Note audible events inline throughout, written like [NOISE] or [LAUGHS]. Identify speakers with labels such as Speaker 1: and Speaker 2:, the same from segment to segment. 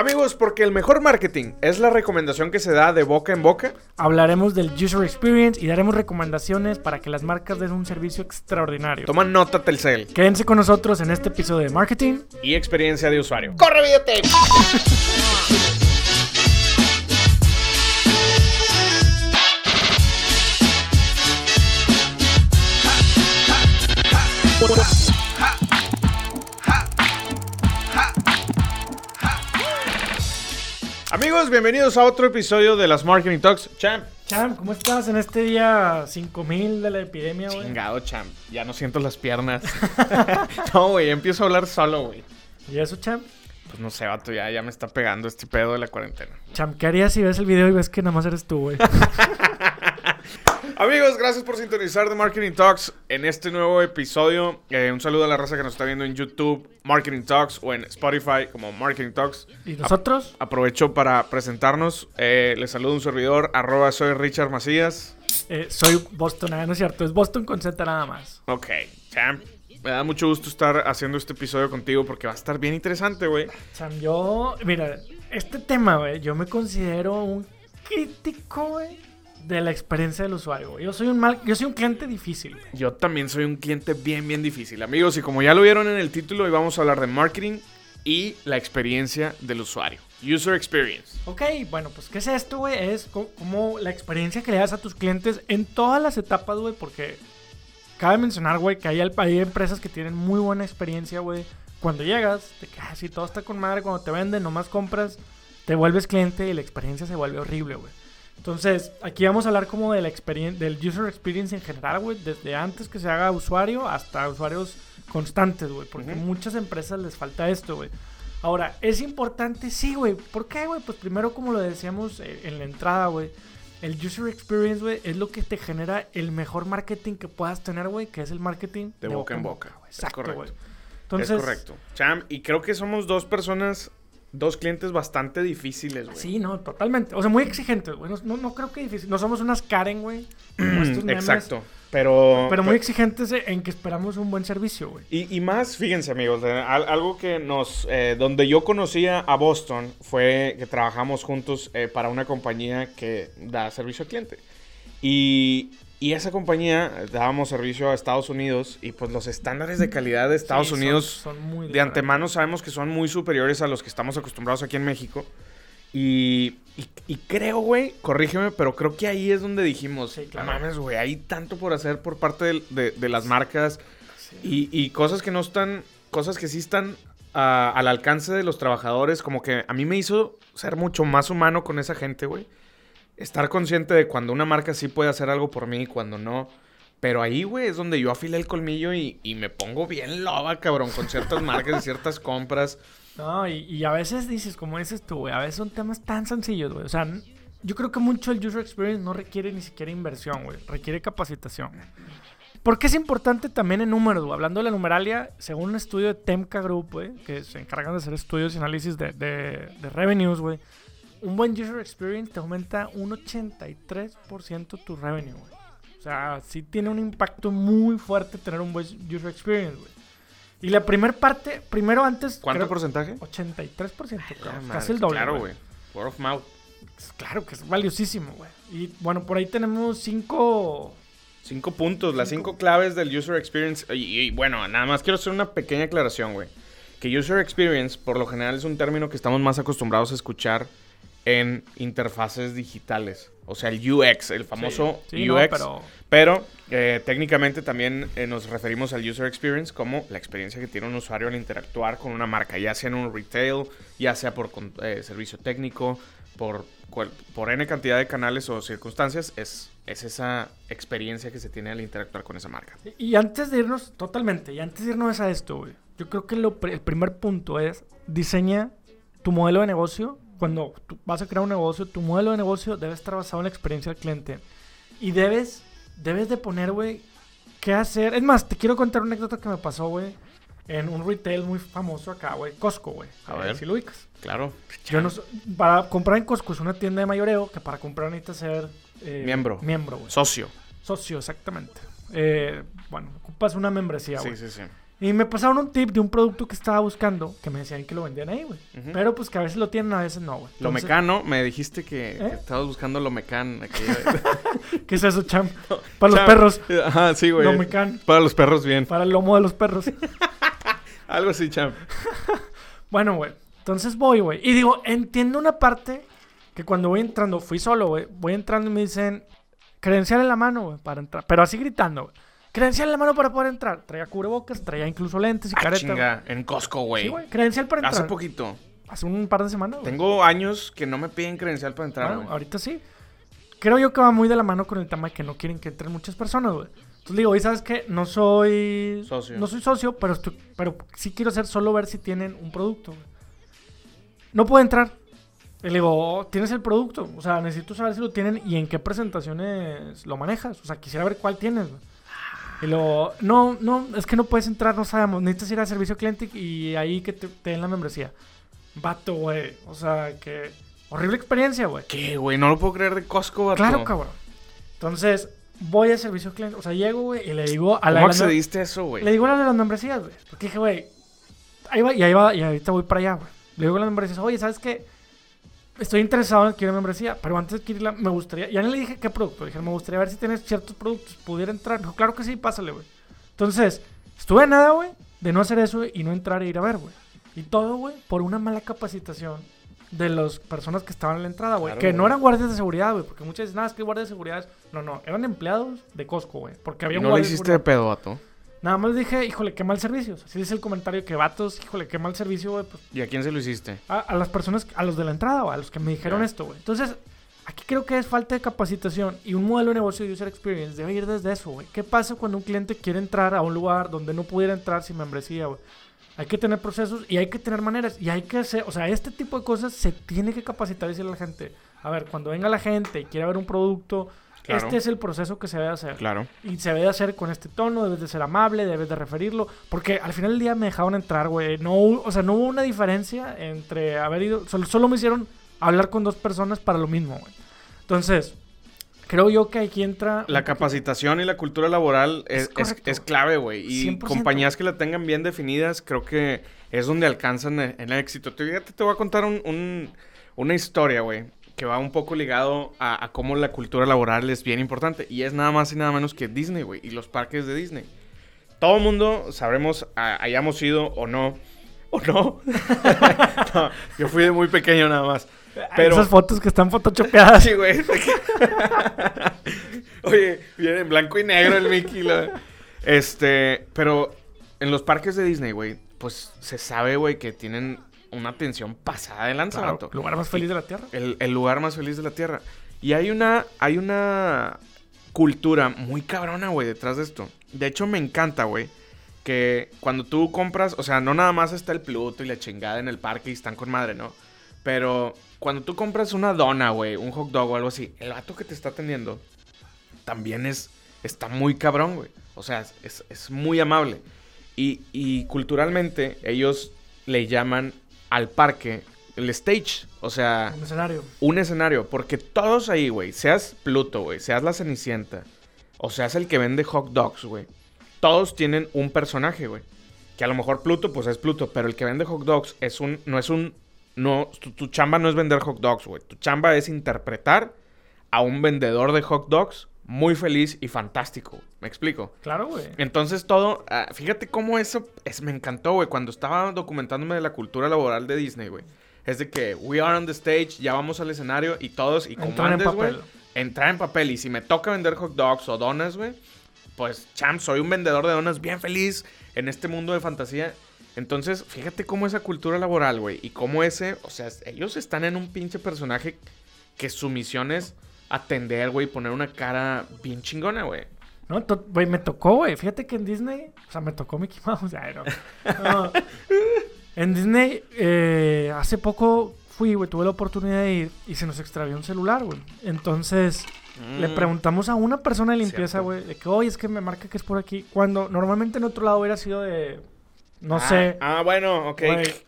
Speaker 1: Amigos, porque el mejor marketing es la recomendación que se da de boca en boca.
Speaker 2: Hablaremos del user experience y daremos recomendaciones para que las marcas den un servicio extraordinario.
Speaker 1: Toma nota Telcel
Speaker 2: Quédense con nosotros en este episodio de marketing.
Speaker 1: y experiencia de usuario. ¡Corre, Videotech! Amigos, bienvenidos a otro episodio de las Marketing Talks. Champ.
Speaker 2: Cham, ¿cómo estás en este día 5000 de la epidemia, güey?
Speaker 1: Chingado, champ. Ya no siento las piernas. [LAUGHS] [LAUGHS] no, güey, empiezo a hablar solo, güey.
Speaker 2: ¿Y eso, Cham?
Speaker 1: Pues no sé, vato, ya, ya me está pegando este pedo de la cuarentena.
Speaker 2: Cham, ¿qué harías si ves el video y ves que nada más eres tú, güey? [LAUGHS]
Speaker 1: Amigos, gracias por sintonizar The Marketing Talks en este nuevo episodio. Eh, un saludo a la raza que nos está viendo en YouTube, Marketing Talks, o en Spotify como Marketing Talks.
Speaker 2: ¿Y nosotros?
Speaker 1: Aprovecho para presentarnos. Eh, les saludo un servidor, arroba soy Richard Macías.
Speaker 2: Eh, soy Boston, ah, no es cierto, es Boston con Z nada más.
Speaker 1: Ok, champ. Me da mucho gusto estar haciendo este episodio contigo porque va a estar bien interesante, güey.
Speaker 2: Cham, yo, mira, este tema, güey, yo me considero un crítico, güey, de la experiencia del usuario. Yo soy un mal, yo soy un cliente difícil.
Speaker 1: Yo también soy un cliente bien, bien difícil. Amigos, y como ya lo vieron en el título, hoy vamos a hablar de marketing y la experiencia del usuario. User experience.
Speaker 2: Ok, bueno, pues ¿qué es esto, güey? Es co- como la experiencia que le das a tus clientes en todas las etapas, güey, porque cabe mencionar, güey, que hay, hay empresas que tienen muy buena experiencia, güey. Cuando llegas, de que ah, sí, todo está con madre, cuando te venden, nomás compras, te vuelves cliente y la experiencia se vuelve horrible, güey. Entonces, aquí vamos a hablar como de la del user experience en general, güey, desde antes que se haga usuario hasta usuarios constantes, güey, porque
Speaker 1: Ujú.
Speaker 2: muchas empresas les falta esto, güey. Ahora, ¿es importante? Sí, güey. ¿Por qué, güey? Pues primero, como lo decíamos eh, en la entrada, güey, el user experience, güey, es lo que te genera el mejor marketing que puedas tener, güey, que es el marketing
Speaker 1: De boca en boca.
Speaker 2: güey.
Speaker 1: Es
Speaker 2: Exacto,
Speaker 1: correcto.
Speaker 2: güey. Entonces,
Speaker 1: es correcto. Cham, y creo que somos dos personas, dos clientes bastante difíciles, güey.
Speaker 2: Sí, no, totalmente. O sea, muy exigentes, güey. No, no, no creo que difícil. No somos unas Karen, güey. memes,
Speaker 1: Exacto. Pero,
Speaker 2: Pero muy exigentes en que esperamos un buen servicio, güey.
Speaker 1: Y, y más, fíjense amigos, al- algo que nos, eh, donde yo conocía a Boston fue que trabajamos juntos eh, para una compañía que da servicio al cliente. Y, y esa compañía dábamos servicio a Estados Unidos y pues los estándares de calidad de Estados
Speaker 2: Sí,
Speaker 1: Unidos
Speaker 2: son, muy
Speaker 1: de antemano sabemos que son muy superiores a los que estamos acostumbrados aquí en México. Y, y- y creo, güey, corrígeme, pero creo que ahí es donde dijimos,
Speaker 2: Sí, claro.
Speaker 1: mames, güey, hay tanto por hacer por parte de, de las marcas
Speaker 2: Sí.
Speaker 1: y, y cosas que no están, cosas que sí están ah, al alcance de los trabajadores, como que a mí me hizo ser mucho más humano con esa gente, güey. Estar consciente de cuando una marca sí puede hacer algo por mí y cuando no. Pero ahí, güey, es donde yo afilé el colmillo y, me pongo bien loba, cabrón, con ciertas marcas y ciertas compras.
Speaker 2: No, y, a veces dices, como dices tú, güey, a veces son temas tan sencillos, güey. O sea, yo creo que mucho el user experience no requiere ni siquiera inversión, güey. Requiere capacitación. ¿Por qué es importante también en números, güey? Hablando de la numeralia, según un estudio de Temca Group, güey, que se encargan de hacer estudios y análisis de, de, de revenues, güey. Un buen user experience te aumenta un 83% tu revenue, güey. O sea, sí tiene un impacto muy fuerte tener un buen user experience, güey. Y la primera parte, primero antes...
Speaker 1: ¿Cuánto
Speaker 2: creo-
Speaker 1: porcentaje?
Speaker 2: 83%,
Speaker 1: Ah,
Speaker 2: cabrón,
Speaker 1: madre,
Speaker 2: casi el doble.
Speaker 1: Claro,
Speaker 2: güey.
Speaker 1: Word of mouth.
Speaker 2: Claro que es valiosísimo, güey. Y bueno, por ahí tenemos cinco.
Speaker 1: Cinco puntos, las
Speaker 2: Cinco.
Speaker 1: cinco claves del user experience. Y, y, bueno, nada más quiero hacer una pequeña aclaración, güey. Que user experience, por lo general, es un término que estamos más acostumbrados a escuchar en interfaces digitales. O sea, el UX, el famoso
Speaker 2: Sí,
Speaker 1: UX.
Speaker 2: pero-
Speaker 1: pero eh, técnicamente también eh, nos referimos al user experience como la experiencia que tiene un usuario al interactuar con una marca, ya sea en un retail, ya sea por eh, servicio técnico, por, cual- por N cantidad de canales o circunstancias, es, es esa experiencia que se tiene al interactuar con esa marca.
Speaker 2: Y antes de irnos, totalmente, y antes de irnos a esto, güey. Yo creo que lo el primer punto es diseña tu modelo de negocio. Cuando tú vas a crear un negocio, tu modelo de negocio debe estar basado en la experiencia del cliente. Y debes, debes de poner, güey, qué hacer. Es más, te quiero contar una anécdota que me pasó, güey, en un retail muy famoso acá, güey. Costco, güey.
Speaker 1: A ver.
Speaker 2: Si lo ubicas.
Speaker 1: Claro.
Speaker 2: Yo no para comprar en Costco es una tienda de mayoreo que para comprar necesitas ser eh,
Speaker 1: Miembro.
Speaker 2: Miembro, güey.
Speaker 1: Socio.
Speaker 2: Socio, exactamente. Eh, bueno, ocupas una membresía, güey.
Speaker 1: Sí, sí, sí.
Speaker 2: Y me pasaron un tip de un producto que estaba buscando que me decían que lo vendían ahí, güey. Pero pues que a veces lo tienen, a veces no, güey.
Speaker 1: Lo mecano, me dijiste que, que
Speaker 2: ¿Eh?
Speaker 1: estabas buscando lo mecan. aquí. [LAUGHS]
Speaker 2: ¿Qué es eso, champ? [LAUGHS] Para los perros.
Speaker 1: Ajá, sí, güey.
Speaker 2: Lo mecan.
Speaker 1: Para los perros, bien.
Speaker 2: Para el lomo de los perros. [LAUGHS]
Speaker 1: Algo así, champ.
Speaker 2: Bueno, güey. Entonces voy, güey. Y digo, entiendo una parte que cuando voy entrando, fui solo, güey. Voy entrando y me dicen, credencial en la mano, güey, para entrar. Pero así gritando, güey. Credencial en la mano para poder entrar. Traía cubrebocas, traía incluso lentes y
Speaker 1: Ah,
Speaker 2: careta. güey.
Speaker 1: chinga, en Costco,
Speaker 2: Sí,
Speaker 1: güey.
Speaker 2: güey. Credencial para entrar.
Speaker 1: Hace poquito.
Speaker 2: Hace un par de semanas, güey.
Speaker 1: Tengo años que no me piden credencial para entrar,
Speaker 2: Bueno,
Speaker 1: güey.
Speaker 2: ahorita sí. Creo yo que va muy de la mano con el tema de que no quieren que entren muchas personas, güey. Entonces digo, ¿y sabes qué? No soy...
Speaker 1: Socio.
Speaker 2: No soy socio, pero, estoy- pero sí quiero hacer solo ver si tienen un producto, güey. No puedo entrar. Y le digo, "Oh, ¿tienes el producto? O sea, necesito saber si lo tienen y en qué presentaciones lo manejas. O sea, quisiera ver cuál tienes, güey. Y luego, no, no, es que no puedes entrar, no sabemos. Necesitas ir a servicio al cliente y ahí que te, te den la membresía. Vato, güey. O sea, que... Horrible experiencia, güey.
Speaker 1: ¿Qué, güey? No lo puedo creer de Costco, vato.
Speaker 2: Claro, cabrón. Entonces, voy a servicio al cliente. O sea, llego, güey, y le digo a la
Speaker 1: ¿Cómo accediste a eso, güey?
Speaker 2: Le digo a la de las membresías, güey. Porque dije, güey, ahí va, y ahí va, y ahorita voy para allá, güey. Le digo a las membresías, oye, ¿sabes qué? Estoy interesado en adquirir membresía, pero antes de adquirirla, me gustaría. Ya no le dije qué producto. Dije, me gustaría ver si tienes ciertos productos. ¿Pudiera entrar? Dijo, claro que sí, pásale, güey. Entonces, estuve nada, güey, de no hacer eso y no entrar e ir a ver, güey. Y todo, güey, por una mala capacitación de las personas que estaban en la entrada, güey.
Speaker 1: Claro,
Speaker 2: que no eran guardias de seguridad, güey. Porque muchas dicen, nada, es que guardias de seguridad. No, no, eran empleados de Costco, güey. Porque
Speaker 1: Y
Speaker 2: había un
Speaker 1: no le
Speaker 2: de
Speaker 1: hiciste de
Speaker 2: seguridad.
Speaker 1: pedo, vato.
Speaker 2: Nada más dije, híjole, qué mal servicio. Así dice el comentario que vatos, híjole, qué mal servicio, güey. Pues
Speaker 1: ¿Y a quién se lo hiciste?
Speaker 2: a, a las personas, a los de la entrada, a los que me dijeron esto, güey. Entonces, aquí creo que es falta de capacitación y un modelo de negocio de user experience debe ir desde eso, güey. ¿Qué pasa cuando un cliente quiere entrar a un lugar donde no pudiera entrar sin membresía, güey? Hay que tener procesos y hay que tener maneras y hay que hacer, o sea, este tipo de cosas se tiene que capacitar y decirle a la gente, a ver, cuando venga la gente y quiera ver un producto,
Speaker 1: Claro.
Speaker 2: este es el proceso que se debe hacer.
Speaker 1: Claro.
Speaker 2: Y se debe de hacer con este tono, debes de ser amable, debes de referirlo. Porque al final del día me dejaron entrar, güey. No, o sea, no hubo una diferencia entre haber ido. Solo, solo me hicieron hablar con dos personas para lo mismo, güey. Entonces, creo yo que aquí entra.
Speaker 1: La capacitación y la cultura laboral
Speaker 2: Es
Speaker 1: es, es,
Speaker 2: correcto.
Speaker 1: es clave, güey. Y
Speaker 2: 100%.
Speaker 1: compañías que la tengan bien definidas, creo que es donde alcanzan e- el éxito. Te, te voy a contar un- un- una historia, güey, que va un poco ligado a, a cómo la cultura laboral es bien importante. Y es nada más y nada menos que Disney, güey, y los parques de Disney. Todo el mundo sabremos, a- hayamos ido o no. ¿O no? [LAUGHS] No, Yo fui de muy pequeño nada más. Pero...
Speaker 2: Esas fotos que están photoshopeadas.
Speaker 1: Sí, güey. [LAUGHS] Oye, viene en blanco y negro el Mickey. Este, pero en los parques de Disney, güey, pues se sabe, güey, que tienen una atención pasada de lanza,
Speaker 2: Claro,
Speaker 1: vato.
Speaker 2: lugar más feliz de la tierra.
Speaker 1: El, el lugar más feliz de la tierra. Y hay una, hay una cultura muy cabrona, güey, detrás de esto. De hecho, me encanta, güey, que cuando tú compras, o sea, no nada más está el Pluto y la chingada en el parque y están con madre, ¿no? Pero cuando tú compras una dona, güey, un hot dog o algo así, el vato que te está atendiendo también es, está muy cabrón, güey. O sea, es, es muy amable. Y, y culturalmente ellos le llaman al parque el stage. O sea,
Speaker 2: Un escenario.
Speaker 1: un escenario. Porque todos ahí, güey, seas Pluto, güey, seas la Cenicienta, o seas el que vende hot dogs, güey. Todos tienen un personaje, güey. Que a lo mejor Pluto, pues es Pluto, pero el que vende hot dogs es un, no es un, no, tu, tu chamba no es vender hot dogs, güey. Tu chamba es interpretar a un vendedor de hot dogs muy feliz y fantástico. ¿Me explico?
Speaker 2: Claro, güey.
Speaker 1: Entonces todo, ah, fíjate cómo eso es, me encantó, güey, cuando estaba documentándome de la cultura laboral de Disney, güey. Es de que we are on the stage, ya vamos al escenario y todos, y como
Speaker 2: Entrar en
Speaker 1: antes,
Speaker 2: papel.
Speaker 1: entrar en papel. Y si me toca vender hot dogs o donas, güey, pues, champ, soy un vendedor de donas bien feliz en este mundo de fantasía. Entonces, fíjate cómo esa cultura laboral, güey, y cómo ese, o sea, ellos están en un pinche personaje que su misión es atender, güey, y poner una cara bien chingona, güey.
Speaker 2: No, güey, me tocó, güey. Fíjate que en Disney, o sea, me tocó Mickey Mouse. [LAUGHS] Ay, no. No. En Disney, eh, hace poco fui, güey, tuve la oportunidad de ir y se nos extravió un celular, güey. Entonces, le
Speaker 1: Mm.
Speaker 2: preguntamos a una persona de limpieza, güey, de que, oye, es que me marca que es por aquí. Cuando normalmente en otro lado hubiera sido de, no
Speaker 1: Ah,
Speaker 2: sé,
Speaker 1: Ah, bueno, ok.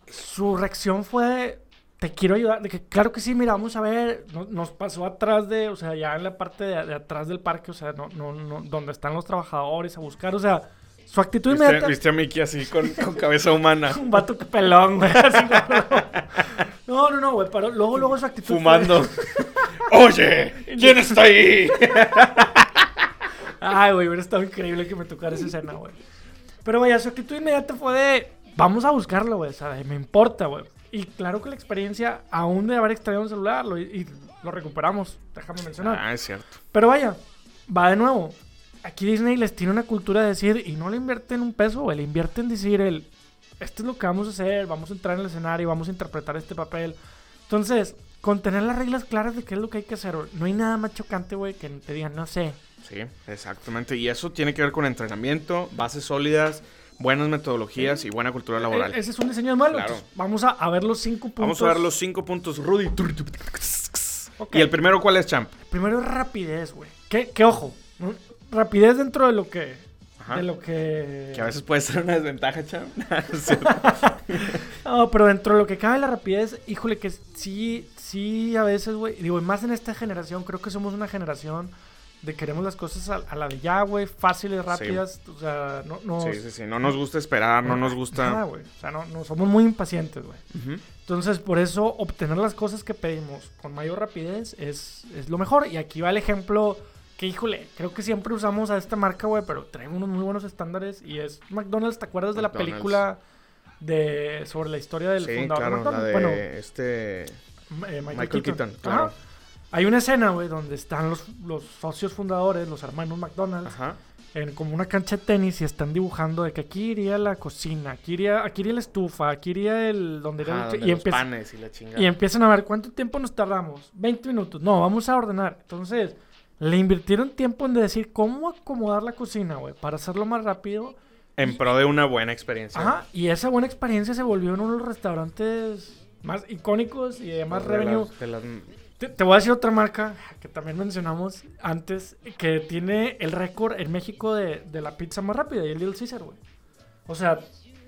Speaker 2: Su reacción fue, te quiero ayudar. De que, claro que sí, mira, vamos a ver. No- nos pasó atrás de, o sea, ya en la parte de, de atrás del parque, o sea, no, no, no, donde están los trabajadores a buscar, o sea, Su actitud
Speaker 1: ¿Viste,
Speaker 2: inmediata.
Speaker 1: viste a Mickey así con, con cabeza humana? [LAUGHS]
Speaker 2: Un vato que pelón, güey. así, no, no, no, güey. Pero luego, luego su actitud. fue-
Speaker 1: Fumando. [LAUGHS] Oye, ¿quién está ahí?
Speaker 2: Ay, güey, hubiera estado increíble que me tocara esa escena, güey. Pero, vaya, su actitud inmediata fue de. Vamos a buscarlo, güey. O sea, de, me importa, güey. Y claro que la experiencia, aún de haber extraído un celular, lo, y lo recuperamos. Déjame mencionar.
Speaker 1: Ah, es cierto.
Speaker 2: Pero vaya, va de nuevo. Aquí Disney les tiene una cultura de decir, y no le invierte en un peso, le invierte en decir el, esto es lo que vamos a hacer, vamos a entrar en el escenario, vamos a interpretar este papel. Entonces, con tener las reglas claras de qué es lo que hay que hacer, no hay nada más chocante, güey, que te digan, no sé.
Speaker 1: Sí, exactamente. Y eso tiene que ver con entrenamiento, bases sólidas, buenas metodologías y buena cultura laboral.
Speaker 2: E- ese es un diseño de modelo.
Speaker 1: Claro.
Speaker 2: Vamos a, a ver los cinco puntos.
Speaker 1: Vamos a ver los cinco puntos, Rudy. ¿Y el primero cuál es, Champ?
Speaker 2: Primero es rapidez, güey. Que, que ojo, rapidez dentro de lo que...
Speaker 1: Ajá.
Speaker 2: De lo que...
Speaker 1: Que a veces puede ser una desventaja, Champ. [LAUGHS] [LAUGHS]
Speaker 2: No, pero dentro de lo que cabe la rapidez, híjole, que sí, sí, a veces, güey. Digo, y más en esta generación, creo que somos una generación de queremos las cosas a, a la de ya, güey, fáciles, rápidas. O sea, no, no.
Speaker 1: Sí, sí, sí. No nos gusta esperar, no nos
Speaker 2: Nada,
Speaker 1: gusta.
Speaker 2: güey. O sea, no, no, somos muy impacientes, güey. Entonces, por eso, obtener las cosas que pedimos con mayor rapidez es, es lo mejor. Y aquí va el ejemplo que, híjole, creo que siempre usamos a esta marca, güey, pero traen unos muy buenos estándares. Y es McDonald's, ¿te acuerdas de la película de sobre la historia del
Speaker 1: Sí,
Speaker 2: fundador
Speaker 1: claro,
Speaker 2: de
Speaker 1: la
Speaker 2: McDonald's?
Speaker 1: de
Speaker 2: Bueno,
Speaker 1: este...
Speaker 2: eh, Michael,
Speaker 1: Michael
Speaker 2: Keaton.
Speaker 1: Keaton,
Speaker 2: Ajá. Hay una escena, güey, donde están los, los socios fundadores, los hermanos McDonald's,
Speaker 1: Ajá.
Speaker 2: en como una cancha de tenis y están dibujando de que aquí iría la cocina, aquí iría, aquí iría la estufa, aquí iría el... donde
Speaker 1: Ajá,
Speaker 2: y,
Speaker 1: los
Speaker 2: empieza-
Speaker 1: panes y la chingada.
Speaker 2: y empiezan a ver cuánto tiempo nos tardamos. 20 minutos. No, vamos a ordenar. Entonces, le invirtieron tiempo en decir cómo acomodar la cocina, güey, para hacerlo más rápido.
Speaker 1: En pro de una buena experiencia.
Speaker 2: Ajá, y esa buena experiencia se volvió en uno de los restaurantes más icónicos y de más
Speaker 1: De
Speaker 2: revenue.
Speaker 1: las- de las-
Speaker 2: Te, te voy a decir otra marca que también mencionamos antes, que tiene el récord en México de, de la pizza más rápida, y el Little Caesar, güey. O sea,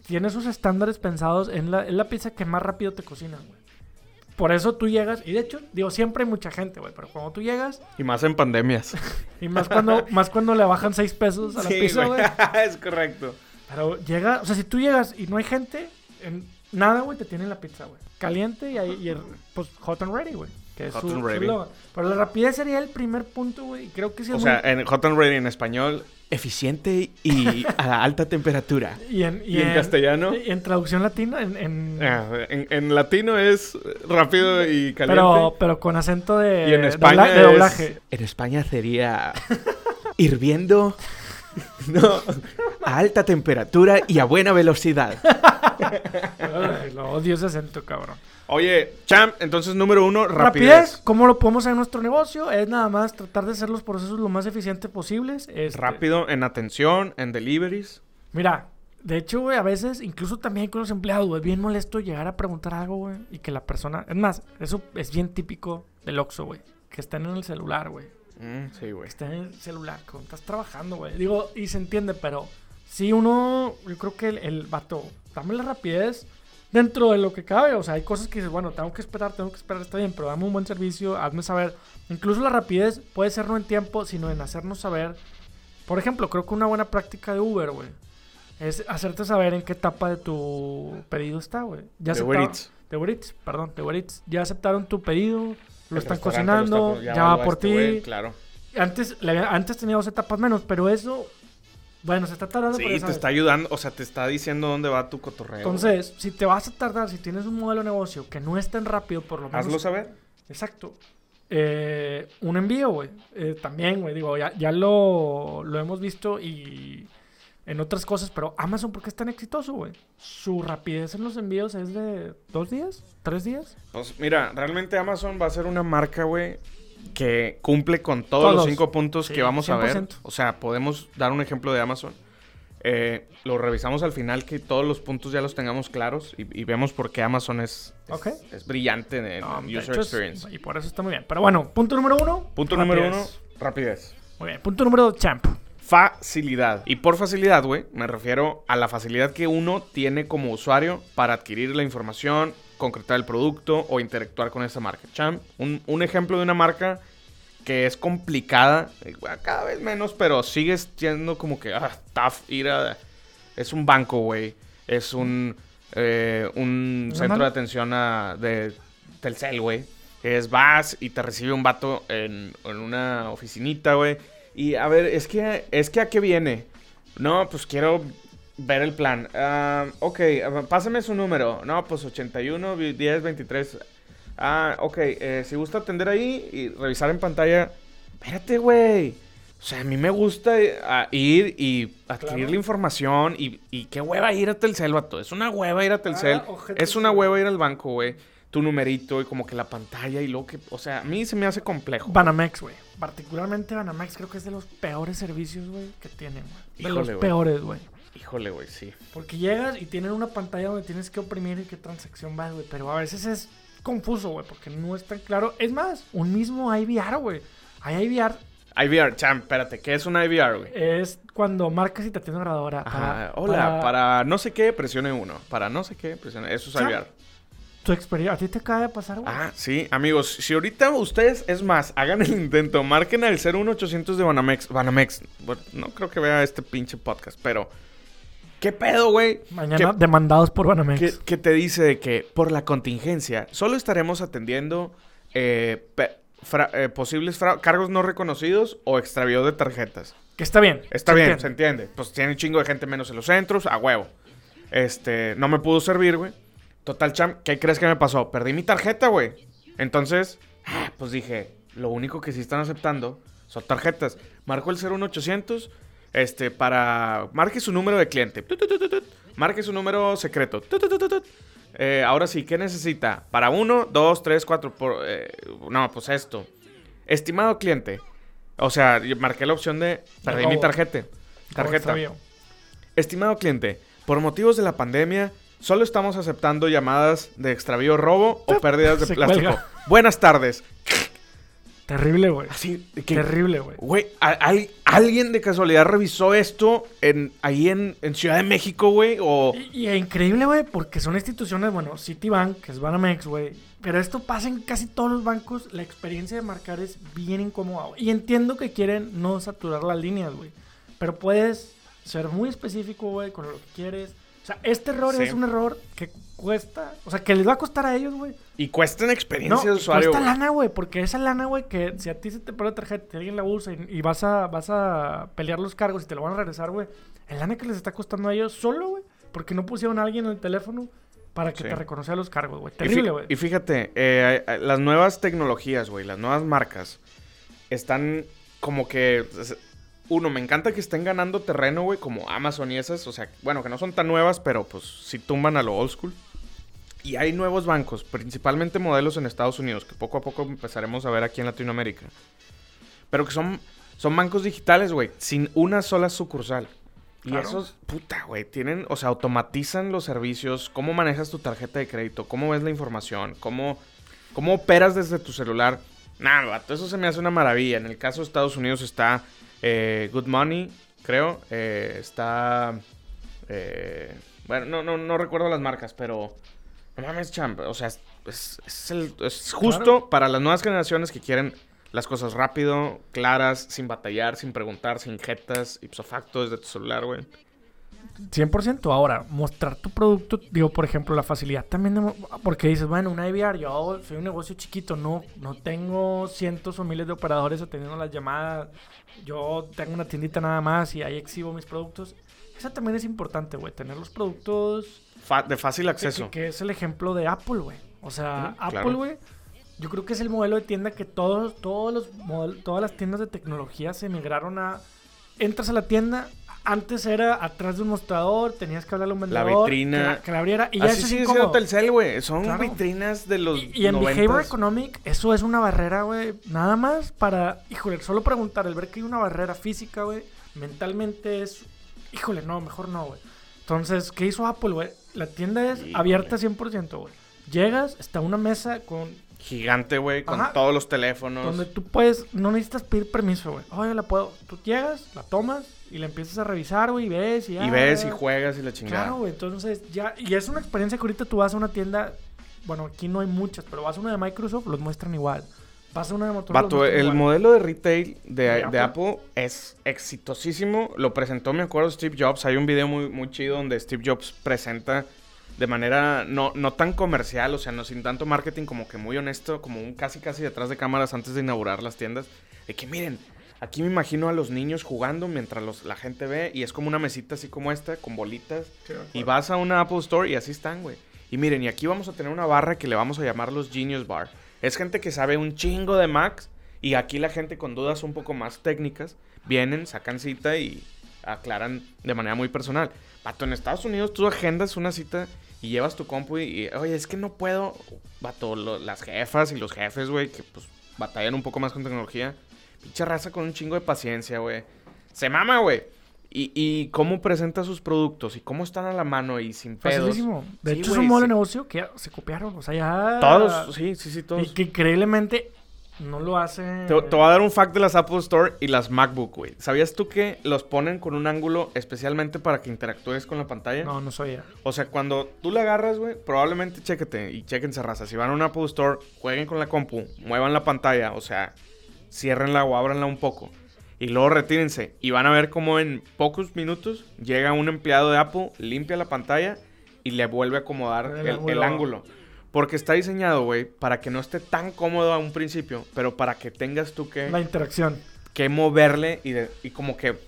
Speaker 2: tiene sus estándares pensados en la, en la pizza que más rápido te cocinan, güey. Por eso tú llegas, y de hecho, digo, siempre hay mucha gente, güey, pero cuando tú llegas,
Speaker 1: Y más en pandemias. [LAUGHS]
Speaker 2: y más cuando, más cuando le bajan 6 pesos a la
Speaker 1: Sí,
Speaker 2: pizza,
Speaker 1: güey. [LAUGHS] es correcto.
Speaker 2: Pero llega, o sea, si tú llegas y no hay gente, en nada, güey, te tienen la pizza, güey. Caliente y, ahí, y el, pues hot and ready, güey. Que es
Speaker 1: Hot
Speaker 2: su,
Speaker 1: and ready.
Speaker 2: Pero la rapidez sería el primer punto, güey. Y creo que sí
Speaker 1: O
Speaker 2: muy-
Speaker 1: sea, en Hot and Ready en español, eficiente y [LAUGHS] a la alta temperatura.
Speaker 2: Y en,
Speaker 1: ¿y en castellano?
Speaker 2: Y en traducción latina, en... en-
Speaker 1: Ah, en, en latino es rápido y caliente.
Speaker 2: pero, pero con acento de,
Speaker 1: y en
Speaker 2: dobla-
Speaker 1: España
Speaker 2: de doblaje.
Speaker 1: En España sería hirviendo [LAUGHS] no, a alta temperatura y a buena velocidad.
Speaker 2: Ay, lo odio ese acento, cabrón.
Speaker 1: Oye, Champ, entonces número uno,
Speaker 2: Rapidez.
Speaker 1: rapidez.
Speaker 2: ¿cómo lo podemos hacer en nuestro negocio? Es nada más tratar de hacer los procesos lo más eficientes posibles. este,
Speaker 1: Rápido en atención, en deliveries.
Speaker 2: Mira, de hecho, güey, a veces, incluso también con los empleados, güey, es bien molesto llegar a preguntar algo, güey, y que la persona... Es más, eso es bien típico del Oxxo, güey, que estén en el celular, güey.
Speaker 1: Mm, sí, güey.
Speaker 2: Que estén en el celular, cuando estás trabajando, güey. Digo, y se entiende, pero si uno, yo creo que el, el vato, dame la rapidez dentro de lo que cabe. O sea, hay cosas que dices, bueno, tengo que esperar, tengo que esperar, está bien, pero dame un buen servicio, hazme saber. Incluso la rapidez puede ser no en tiempo, sino en hacernos saber. Por ejemplo, creo que una buena práctica de Uber, güey, es hacerte saber en qué etapa de tu pedido está, güey. Ya
Speaker 1: De Uber Eats.
Speaker 2: de Uber Eats, perdón, de Uber Eats. Ya aceptaron tu pedido, lo
Speaker 1: El
Speaker 2: están cocinando,
Speaker 1: lo está-
Speaker 2: ya va por ti.
Speaker 1: güey, Claro.
Speaker 2: Antes, le antes tenía dos etapas menos, pero eso, bueno, se está tardando.
Speaker 1: Sí,
Speaker 2: ya
Speaker 1: te está ayudando, o sea, te está diciendo dónde va tu cotorreo.
Speaker 2: Entonces, si te vas a tardar, si tienes un modelo de negocio que no es tan rápido, por lo menos.
Speaker 1: hazlo saber.
Speaker 2: Exacto. Eh, un envío, güey. Eh, también, güey. Digo, ya, ya lo, lo hemos visto y en otras cosas, pero Amazon, ¿por qué es tan exitoso, güey? Su rapidez en los envíos es de dos días, tres días.
Speaker 1: Pues mira, realmente Amazon va a ser una marca, güey, que cumple con todos, los cinco puntos
Speaker 2: Sí,
Speaker 1: que vamos a ver.
Speaker 2: 100%.
Speaker 1: O sea, podemos dar un ejemplo de Amazon. Eh, lo revisamos al final, que todos los puntos ya los tengamos claros y, y vemos por qué Amazon es, es,
Speaker 2: Ok.
Speaker 1: es brillante en,
Speaker 2: No,
Speaker 1: user
Speaker 2: es-
Speaker 1: experience.
Speaker 2: y por eso está muy bien. Pero bueno, punto número uno.
Speaker 1: Punto número uno,
Speaker 2: rapidez.
Speaker 1: rapidez.
Speaker 2: Muy bien. Punto número dos, champ.
Speaker 1: Facilidad. Y por facilidad, güey, me refiero a la facilidad que uno tiene como usuario para adquirir la información, concretar el producto o interactuar con esa marca. Champ, un, un ejemplo de una marca que es complicada, eh, cada vez menos, pero sigue siendo como que ah, tough ir a es un banco, güey. Es un, eh, un
Speaker 2: ¿Una
Speaker 1: centro
Speaker 2: mano?
Speaker 1: de atención a- de Telcel, güey. Es vas y te recibe un vato en, en una oficinita, güey. Y a ver, es que, es que a qué viene. No, pues quiero ver el plan. Ah, ok, ah, pásame su número. No, pues 81, 10, 23. Ah, ok, eh, si gusta atender ahí y revisar en pantalla. Espérate, güey. O sea, a mí me gusta eh, a ir y adquirir
Speaker 2: Claro.
Speaker 1: la información y, y qué hueva ir a Telcel, vato. Es una hueva ir a Telcel.
Speaker 2: Ah,
Speaker 1: es una hueva ir al banco, güey. Tu numerito y como que la pantalla y luego que... O sea, a mí se me hace complejo.
Speaker 2: Banamex, güey. Particularmente Banamex creo que es de los peores servicios, güey, que tienen, güey. De
Speaker 1: Híjole,
Speaker 2: los peores, güey.
Speaker 1: Híjole, güey, sí.
Speaker 2: Porque llegas y tienen una pantalla donde tienes que oprimir y qué transacción vas, güey. Pero a veces es confuso, güey, porque no es tan claro. Es más, un mismo IVR, güey. Hay IVR,
Speaker 1: IVR, champ, espérate, ¿qué es un IVR, güey?
Speaker 2: es cuando marcas y te atiende una grabadora. Para-
Speaker 1: hola, para... no sé qué, presione uno. Para no sé qué, presione... Eso es
Speaker 2: Champ.
Speaker 1: IVR.
Speaker 2: Tu experiencia, ¿a ti te acaba de pasar, güey?
Speaker 1: Ah, sí, amigos, si ahorita ustedes, es más, hagan el intento, marquen al 01800 de Banamex. Banamex, bueno, no creo que vea este pinche podcast, pero... ¿Qué pedo, güey?
Speaker 2: Mañana
Speaker 1: ¿Qué-
Speaker 2: demandados por Banamex.
Speaker 1: que, que te dice de que por la contingencia solo estaremos atendiendo eh, fra- eh, posibles fra- cargos no reconocidos o extravío de tarjetas.
Speaker 2: Que está bien.
Speaker 1: Está
Speaker 2: se
Speaker 1: bien,
Speaker 2: entiende.
Speaker 1: se entiende. Pues tiene un chingo de gente menos en los centros, a huevo. Este, no me pudo servir, güey. Total, champ, ¿qué crees que me pasó? Perdí mi tarjeta, güey. Entonces, ah, pues dije, lo único que sí están aceptando son tarjetas. Marco el 01800, este, para... Marque su número de cliente. Marque su número secreto. Eh, ahora sí, ¿qué necesita? Para uno, dos, tres, cuatro, por... eh, no, pues esto. Estimado cliente. O sea, yo marqué la opción de... Perdí mi tarjeta. Tarjeta. Estimado cliente, por motivos de la pandemia, solo estamos aceptando llamadas de extravío, robo o pérdidas de
Speaker 2: Se
Speaker 1: plástico.
Speaker 2: cuelga.
Speaker 1: Buenas tardes. [LAUGHS]
Speaker 2: Terrible, güey.
Speaker 1: Así de que,
Speaker 2: Terrible, güey.
Speaker 1: güey, ¿a- al- ¿alguien de casualidad revisó esto en, ahí en, en Ciudad de México, güey? O...
Speaker 2: Y, increíble, güey, porque son instituciones, bueno, Citibank, que es Banamex, güey. Pero esto pasa en casi todos los bancos. La experiencia de marcar es bien incómoda, güey. Y entiendo que quieren no saturar las líneas, güey. Pero puedes ser muy específico, güey, con lo que quieres. O sea, este error
Speaker 1: Sí.
Speaker 2: es un error que cuesta, o sea, que les va a costar a ellos, güey.
Speaker 1: Y cuesta
Speaker 2: No,
Speaker 1: experiencia de usuario.
Speaker 2: cuesta lana, güey, porque esa lana, güey, que si a ti se te pone la tarjeta y alguien la usa y, y vas, a, vas a pelear los cargos y te lo van a regresar, güey, el lana que les está costando a ellos solo, güey, porque no pusieron a alguien en el teléfono para que
Speaker 1: Sí.
Speaker 2: te reconociera los cargos, güey. Terrible, güey.
Speaker 1: Y fíjate, eh, eh, las nuevas tecnologías, güey, las nuevas marcas, están como que... Uno, me encanta que estén ganando terreno, güey, como Amazon y esas. O sea, bueno, que no son tan nuevas, pero pues sí tumban a lo old school. Y hay nuevos bancos, principalmente modelos en Estados Unidos, que poco a poco empezaremos a ver aquí en Latinoamérica. Pero que son, son bancos digitales, güey, sin una sola sucursal. Y esos, puta, güey, tienen, o sea, automatizan los servicios, cómo manejas tu tarjeta de crédito, cómo ves la información, cómo, cómo operas desde tu celular. Nada, eso se me hace una maravilla. En el caso de Estados Unidos está eh, Good Money, creo. eh, está. eh, bueno, no, no, no recuerdo las marcas, pero. No mames, champ. O sea, es, el- es justo
Speaker 2: Claro.
Speaker 1: para las nuevas generaciones que quieren las cosas rápido, claras, sin batallar, sin preguntar, sin jetas, ipso facto desde tu celular, güey.
Speaker 2: 100%. Ahora, mostrar tu producto, digo, por ejemplo, la facilidad también, de porque dices, bueno, una IVR, yo soy un negocio chiquito, no, no tengo cientos o miles de operadores atendiendo las llamadas, yo tengo una tiendita nada más y ahí exhibo mis productos. Esa también es importante, güey, tener los productos
Speaker 1: de fácil acceso.
Speaker 2: que- que es el ejemplo de Apple, güey. O sea, Apple,
Speaker 1: claro.
Speaker 2: güey, yo creo que es el modelo de tienda que todos, todos los model- todas las tiendas de tecnología se migraron a. Entras a la tienda, antes era atrás de un mostrador, tenías que hablarle a un
Speaker 1: La
Speaker 2: vendedor.
Speaker 1: vitrina.
Speaker 2: Que la, que la abriera. Y ya
Speaker 1: Así
Speaker 2: eso es
Speaker 1: sigue siendo Telcel, güey. Son
Speaker 2: Claro.
Speaker 1: vitrinas de los
Speaker 2: Y, y en Behavior
Speaker 1: 90s.
Speaker 2: Economic, eso es una barrera, güey. Nada más para, híjole, solo preguntar, el ver que hay una barrera física, güey, mentalmente es, híjole, no, mejor no, güey. Entonces, ¿qué hizo Apple, güey? La tienda es
Speaker 1: Híjole.
Speaker 2: abierta 100%, güey. Llegas, está una mesa con
Speaker 1: Gigante, güey, con
Speaker 2: Ajá.
Speaker 1: todos los teléfonos.
Speaker 2: donde tú puedes, no necesitas pedir permiso, güey. Oye, la puedo. Tú llegas, la tomas y la empiezas a revisar, güey, y ves y
Speaker 1: Y
Speaker 2: ah,
Speaker 1: ves y juegas y la chingada.
Speaker 2: Claro, güey. Entonces, ya. Y es una experiencia que ahorita tú vas a una tienda. Bueno, aquí no hay muchas, pero vas a una de Microsoft, los muestran igual. Pasa una Motorola.
Speaker 1: Vato, el
Speaker 2: igual.
Speaker 1: modelo de retail de,
Speaker 2: ¿De
Speaker 1: de
Speaker 2: Apple?
Speaker 1: Apple es exitosísimo. Lo presentó, me acuerdo, Steve Jobs. Hay un video muy, muy chido donde Steve Jobs presenta de manera no, no tan comercial, o sea, no sin tanto marketing, como que muy honesto, como un casi casi detrás de cámaras antes de inaugurar las tiendas. De que miren, aquí me imagino a los niños jugando mientras los- la gente ve y es como una mesita así como esta, con bolitas.
Speaker 2: Sí.
Speaker 1: Y vas a una Apple Store y así están, güey. Y miren, y aquí vamos a tener una barra que le vamos a llamar los Genius Bar. Es gente que sabe un chingo de Macs y aquí la gente con dudas un poco más técnicas vienen, sacan cita y aclaran de manera muy personal. Vato, en Estados Unidos tú agendas una cita y llevas tu compu y, oye, es que no puedo. Vato, las jefas y los jefes, güey, que pues batallan un poco más con tecnología. Pinche raza con un chingo de paciencia, güey. Se mama, güey. Y, y cómo presenta sus productos y cómo están a la mano y sin pedos.
Speaker 2: Facilísimo. De
Speaker 1: Sí,
Speaker 2: hecho, es un modelo
Speaker 1: sí.
Speaker 2: de negocio que se copiaron. O sea, ya.
Speaker 1: Todos, sí, sí, sí, todos.
Speaker 2: Y que increíblemente no lo hace.
Speaker 1: Te, te voy a dar un fact de las Apple Store y las MacBook, güey. ¿Sabías tú que los ponen con un ángulo especialmente para que interactúes con la pantalla?
Speaker 2: No, no soy
Speaker 1: O sea, cuando tú la agarras, güey, probablemente chéquete y chéquense raza. Si van a un Apple Store, jueguen con la compu, muevan la pantalla, o sea, ciérrenla o ábranla un poco. Y luego retírense. Y van a ver cómo en pocos minutos llega un empleado de Apple, limpia la pantalla y le vuelve a acomodar
Speaker 2: El
Speaker 1: el, el
Speaker 2: ángulo.
Speaker 1: Porque está diseñado, güey, para que no esté tan cómodo a un principio, pero para que tengas tú que,
Speaker 2: La interacción.
Speaker 1: que moverle y, de- y como que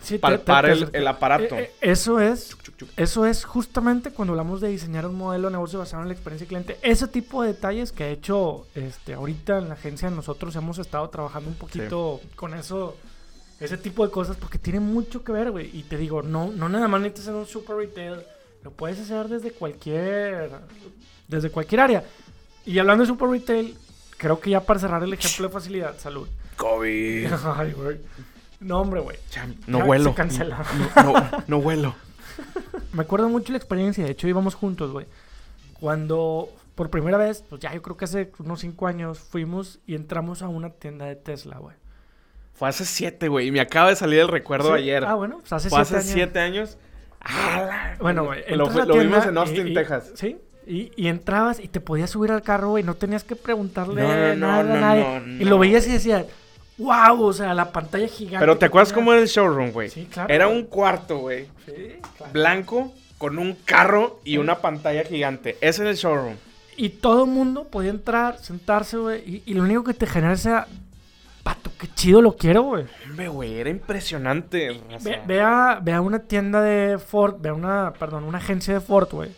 Speaker 2: Sí, te-
Speaker 1: palpar
Speaker 2: te-
Speaker 1: el,
Speaker 2: te-
Speaker 1: el aparato.
Speaker 2: Eh, eh, eso es.
Speaker 1: Chuc, chuc.
Speaker 2: Eso es justamente cuando hablamos de diseñar un modelo de negocio basado en la experiencia del cliente. Ese tipo de detalles que de hecho este, ahorita en la agencia nosotros hemos estado trabajando un poquito con eso, ese tipo de cosas, porque tiene mucho que ver, güey. Y te digo, no, no nada más necesitas hacer un super retail, lo puedes hacer desde cualquier, desde cualquier área. Y hablando de super retail, creo que ya para cerrar el ejemplo de facilidad, salud.
Speaker 1: COVID. [LAUGHS]
Speaker 2: Ay, güey. No, hombre, güey.
Speaker 1: No
Speaker 2: Ya
Speaker 1: huelo.
Speaker 2: se cancela.
Speaker 1: No, no, no huelo. [LAUGHS]
Speaker 2: Me acuerdo mucho la experiencia, de hecho íbamos juntos, güey. Cuando por primera vez, pues ya yo creo que hace unos cinco años, fuimos y entramos a una tienda de Tesla, güey.
Speaker 1: Fue hace siete, güey. Y me acaba de salir el recuerdo
Speaker 2: Sí,
Speaker 1: ayer.
Speaker 2: Ah, bueno, pues hace
Speaker 1: Fue
Speaker 2: siete
Speaker 1: hace
Speaker 2: años.
Speaker 1: siete años. Ah,
Speaker 2: Bueno, güey.
Speaker 1: Lo, vimos en Austin,
Speaker 2: y-
Speaker 1: Texas.
Speaker 2: Sí. Y, y entrabas y te podías subir al carro, güey. No tenías que preguntarle
Speaker 1: No, no, no,
Speaker 2: nada
Speaker 1: no,
Speaker 2: a nadie.
Speaker 1: no,
Speaker 2: y lo veías y decías, wow, o sea, la pantalla gigante.
Speaker 1: Pero ¿te acuerdas cómo era el showroom, güey?
Speaker 2: Sí, claro.
Speaker 1: Era un cuarto, güey.
Speaker 2: Sí, claro.
Speaker 1: Blanco, con un carro y una pantalla gigante. Ese era el showroom.
Speaker 2: Y todo el mundo podía entrar, sentarse, güey. Y, y lo único que te genera es, pato, qué chido lo quiero, güey.
Speaker 1: Hombre, güey, era impresionante. raza.
Speaker 2: Ve, ve a, ve a una tienda de Ford, ve a una, perdón, una agencia de Ford, güey.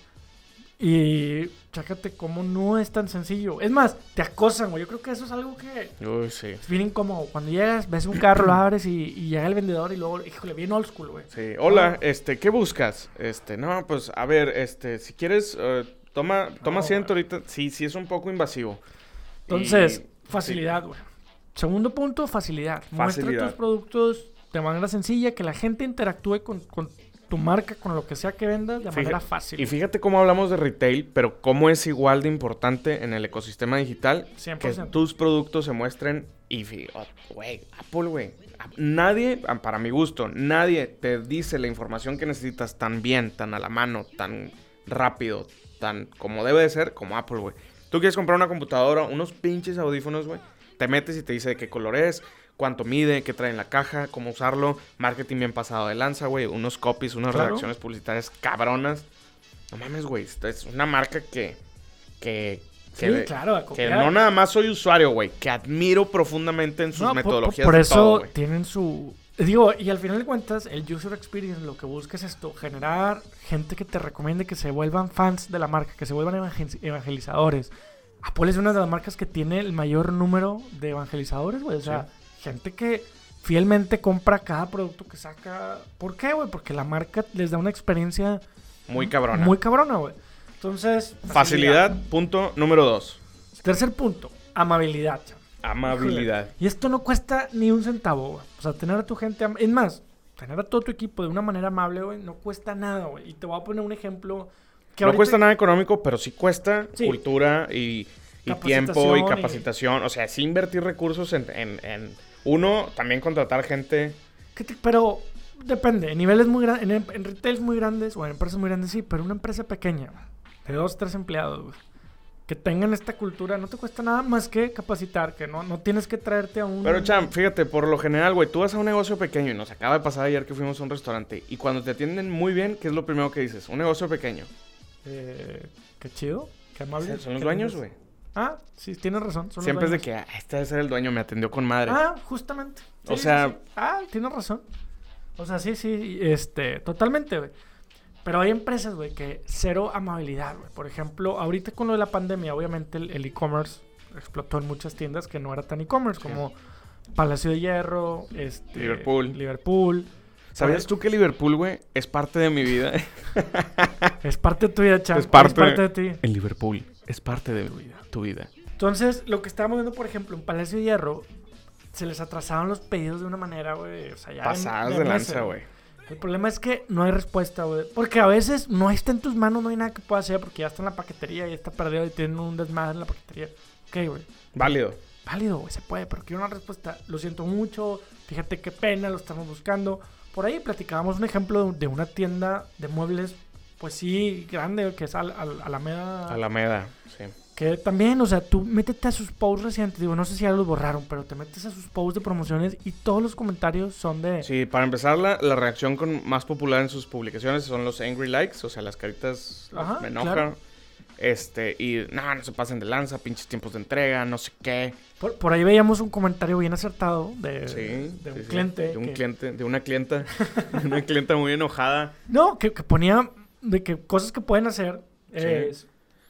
Speaker 2: Y chécate cómo no es tan sencillo. Es más, te acosan, güey. Yo creo que eso es algo que
Speaker 1: Uy, sí.
Speaker 2: es bien incómodo. Cuando llegas, ves un carro, lo [CLEARS THROAT] abres y, y llega el vendedor y luego, híjole, bien old school, güey.
Speaker 1: Sí. Hola, este, ¿qué buscas? Este, no, pues, a ver, este, si quieres, eh, toma, toma
Speaker 2: No,
Speaker 1: asiento ahorita. Sí, sí, es un poco invasivo.
Speaker 2: Entonces,
Speaker 1: Y-
Speaker 2: facilidad, güey. Segundo punto, facilidad. Muestra tus productos de manera sencilla, que la gente interactúe con, con tu marca, con lo que sea que vendas, de manera fácil.
Speaker 1: Y fíjate cómo hablamos de retail, pero cómo es igual de importante en el ecosistema digital que
Speaker 2: 100%.
Speaker 1: tus productos se muestren. Y, oh, güey, Apple, güey. Nadie, a- para mi gusto, nadie te dice la información que necesitas tan bien, tan a la mano, tan rápido, tan como debe de ser, como Apple, güey. Tú quieres comprar una computadora, unos pinches audífonos, güey. Te metes y te dice de qué color es, cuánto mide, qué trae en la caja, cómo usarlo, marketing bien pasado de lanza, güey, unos copies, unas
Speaker 2: Claro.
Speaker 1: redacciones publicitarias cabronas. No mames, güey, es una marca que que
Speaker 2: Sí,
Speaker 1: que,
Speaker 2: claro,
Speaker 1: que no nada más soy usuario, güey, que admiro profundamente en sus
Speaker 2: No, por-
Speaker 1: metodologías
Speaker 2: Por,
Speaker 1: de
Speaker 2: eso
Speaker 1: todo,
Speaker 2: tienen su... Digo, y al final de cuentas, el user experience lo que busca es esto, generar gente que te recomiende que se vuelvan fans de la marca, que se vuelvan evangel- evangelizadores. Apple es una de las marcas que tiene el mayor número de evangelizadores, güey. O sea, gente que fielmente compra cada producto que saca. ¿Por qué, güey? Porque la marca les da una experiencia
Speaker 1: Muy cabrona.
Speaker 2: muy cabrona, güey. Entonces,
Speaker 1: Facilidad, punto número dos.
Speaker 2: Tercer punto, amabilidad.
Speaker 1: Amabilidad.
Speaker 2: Y esto no cuesta ni un centavo, güey. O sea, tener a tu gente... Es más, tener a todo tu equipo de una manera amable, güey, no cuesta nada, güey. Y te voy a poner un ejemplo que
Speaker 1: no
Speaker 2: ahorita-
Speaker 1: cuesta nada económico, pero sí cuesta
Speaker 2: Sí.
Speaker 1: cultura y, y tiempo
Speaker 2: Capacitación
Speaker 1: y
Speaker 2: y-
Speaker 1: capacitación. O sea, sí invertir recursos en, en- en- uno, también contratar gente.
Speaker 2: que te- Pero depende, en niveles muy grandes, en, en retails muy grandes o en empresas muy grandes, sí, pero una empresa pequeña, de dos, tres empleados, güey. que tengan esta cultura, no te cuesta nada más que capacitar, que no, no tienes que traerte a un...
Speaker 1: Pero, Cham, fíjate, por lo general, güey, tú vas a un negocio pequeño y nos acaba de pasar ayer que fuimos a un restaurante y cuando te atienden muy bien, ¿qué es lo primero que dices? Un negocio pequeño.
Speaker 2: Eh, qué chido, qué amable.
Speaker 1: Son los dueños, güey.
Speaker 2: Ah, sí, tienes razón. son los
Speaker 1: Siempre es de que, ah, este debe ser el dueño, me atendió con madre.
Speaker 2: Ah, justamente.
Speaker 1: O sea-
Speaker 2: sí, sí. Ah, tienes razón. O sea, sí, sí, este, totalmente, güey. Pero hay empresas, güey, que cero amabilidad, güey. Por ejemplo, ahorita con lo de la pandemia, obviamente el e-commerce explotó en muchas tiendas que no era tan e-commerce, como Palacio de Hierro, este,
Speaker 1: Liverpool.
Speaker 2: Liverpool.
Speaker 1: ¿Sabías tú que Liverpool, güey, es parte de mi vida? [LAUGHS]
Speaker 2: Es parte de tu vida, Chan.
Speaker 1: Es parte-
Speaker 2: de ti.
Speaker 1: en Liverpool es parte de mi vida, tu vida.
Speaker 2: Entonces, lo que estábamos viendo, por ejemplo, en Palacio de Hierro, se les atrasaban los pedidos de una manera, güey. O sea, ya
Speaker 1: Pasadas de lanza, güey.
Speaker 2: El problema es que no hay respuesta, güey. Porque a veces no está en tus manos, no hay nada que puedas hacer porque ya está en la paquetería, ya está perdido y tienen un desmadre en la paquetería. Ok, güey.
Speaker 1: Válido.
Speaker 2: Válido, güey, se puede, pero quiero una respuesta. Lo siento mucho, fíjate qué pena, lo estamos buscando. Por ahí platicábamos un ejemplo de, una tienda de muebles, pues sí, grande, que es al, al- Alameda.
Speaker 1: Alameda, sí.
Speaker 2: Que también, o sea, tú métete a sus posts recientes, digo, no sé si ya los borraron, pero te metes a sus posts de promociones y todos los comentarios son de...
Speaker 1: Sí, para empezar, la, la reacción con más popular en sus publicaciones son los angry likes, o sea, las caritas
Speaker 2: Ajá,
Speaker 1: me enojan.
Speaker 2: claro.
Speaker 1: Este, y no, no se pasen de lanza, pinches tiempos de entrega, no sé qué.
Speaker 2: Por, por ahí veíamos un comentario bien acertado de,
Speaker 1: Sí,
Speaker 2: de un
Speaker 1: sí,
Speaker 2: cliente.
Speaker 1: De un
Speaker 2: que-
Speaker 1: cliente, de una clienta. [LAUGHS] de una clienta muy enojada.
Speaker 2: No, que, que ponía de que cosas que pueden hacer
Speaker 1: Sí.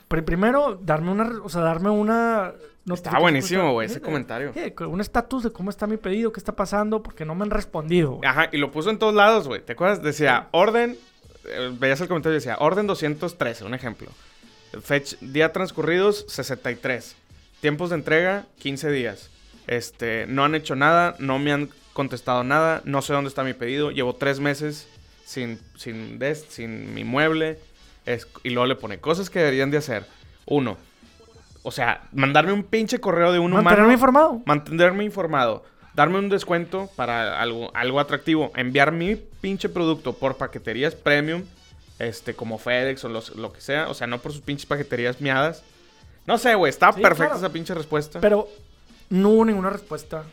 Speaker 2: pri- primero, darme una... O sea, darme una...
Speaker 1: Está buenísimo, güey, ese comentario.
Speaker 2: un estatus de cómo está mi pedido, qué está pasando, porque no me han respondido.
Speaker 1: Ajá, y lo puso en todos lados, güey. ¿Te acuerdas? Decía, orden, eh, veías el comentario y decía, orden 213, un ejemplo. Fech, día transcurridos, 63. Tiempos de entrega, 15 días. Este, no han hecho nada, no me han contestado nada, no sé dónde está mi pedido. Llevo tres meses sin, sin, des- sin mi mueble. Es- y luego le pone cosas que deberían de hacer. Uno, o sea, mandarme un pinche correo de un humano.
Speaker 2: Mantenerme informado.
Speaker 1: Mantenerme informado. Darme un descuento para algo, algo atractivo. Enviar mi pinche producto por paqueterías premium. Este, como FedEx o los- lo que sea. O sea, no por sus pinches paqueterías miadas. No sé, güey. Está
Speaker 2: Sí,
Speaker 1: perfecta
Speaker 2: claro.
Speaker 1: esa pinche respuesta.
Speaker 2: Pero no hubo ninguna respuesta.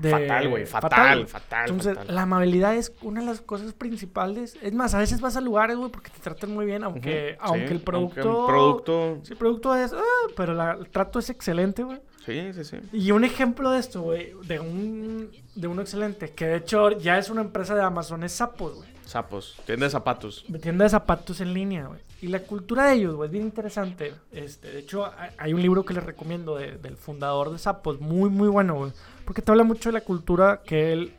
Speaker 2: De...
Speaker 1: fatal, güey. Fatal, fatal,
Speaker 2: Entonces,
Speaker 1: fatal.
Speaker 2: la amabilidad es una de las cosas principales. Es más, a veces vas a lugares, güey, porque te tratan muy bien, aunque, aunque
Speaker 1: sí,
Speaker 2: el producto...
Speaker 1: aunque un producto.
Speaker 2: Sí, el producto es... ah, pero la- el trato es excelente, güey.
Speaker 1: Sí, sí, sí.
Speaker 2: Y un ejemplo de esto, güey, de un, de uno excelente, que de hecho ya es una empresa de Amazon, es Zappos, güey.
Speaker 1: Sapos. Tienda de zapatos.
Speaker 2: Tienda de zapatos en línea, güey. Y la cultura de ellos, güey, es bien interesante. Este, de hecho, hay- un libro que les recomiendo de- del fundador de Zappos, muy, muy bueno, güey. Porque te habla mucho de la cultura que él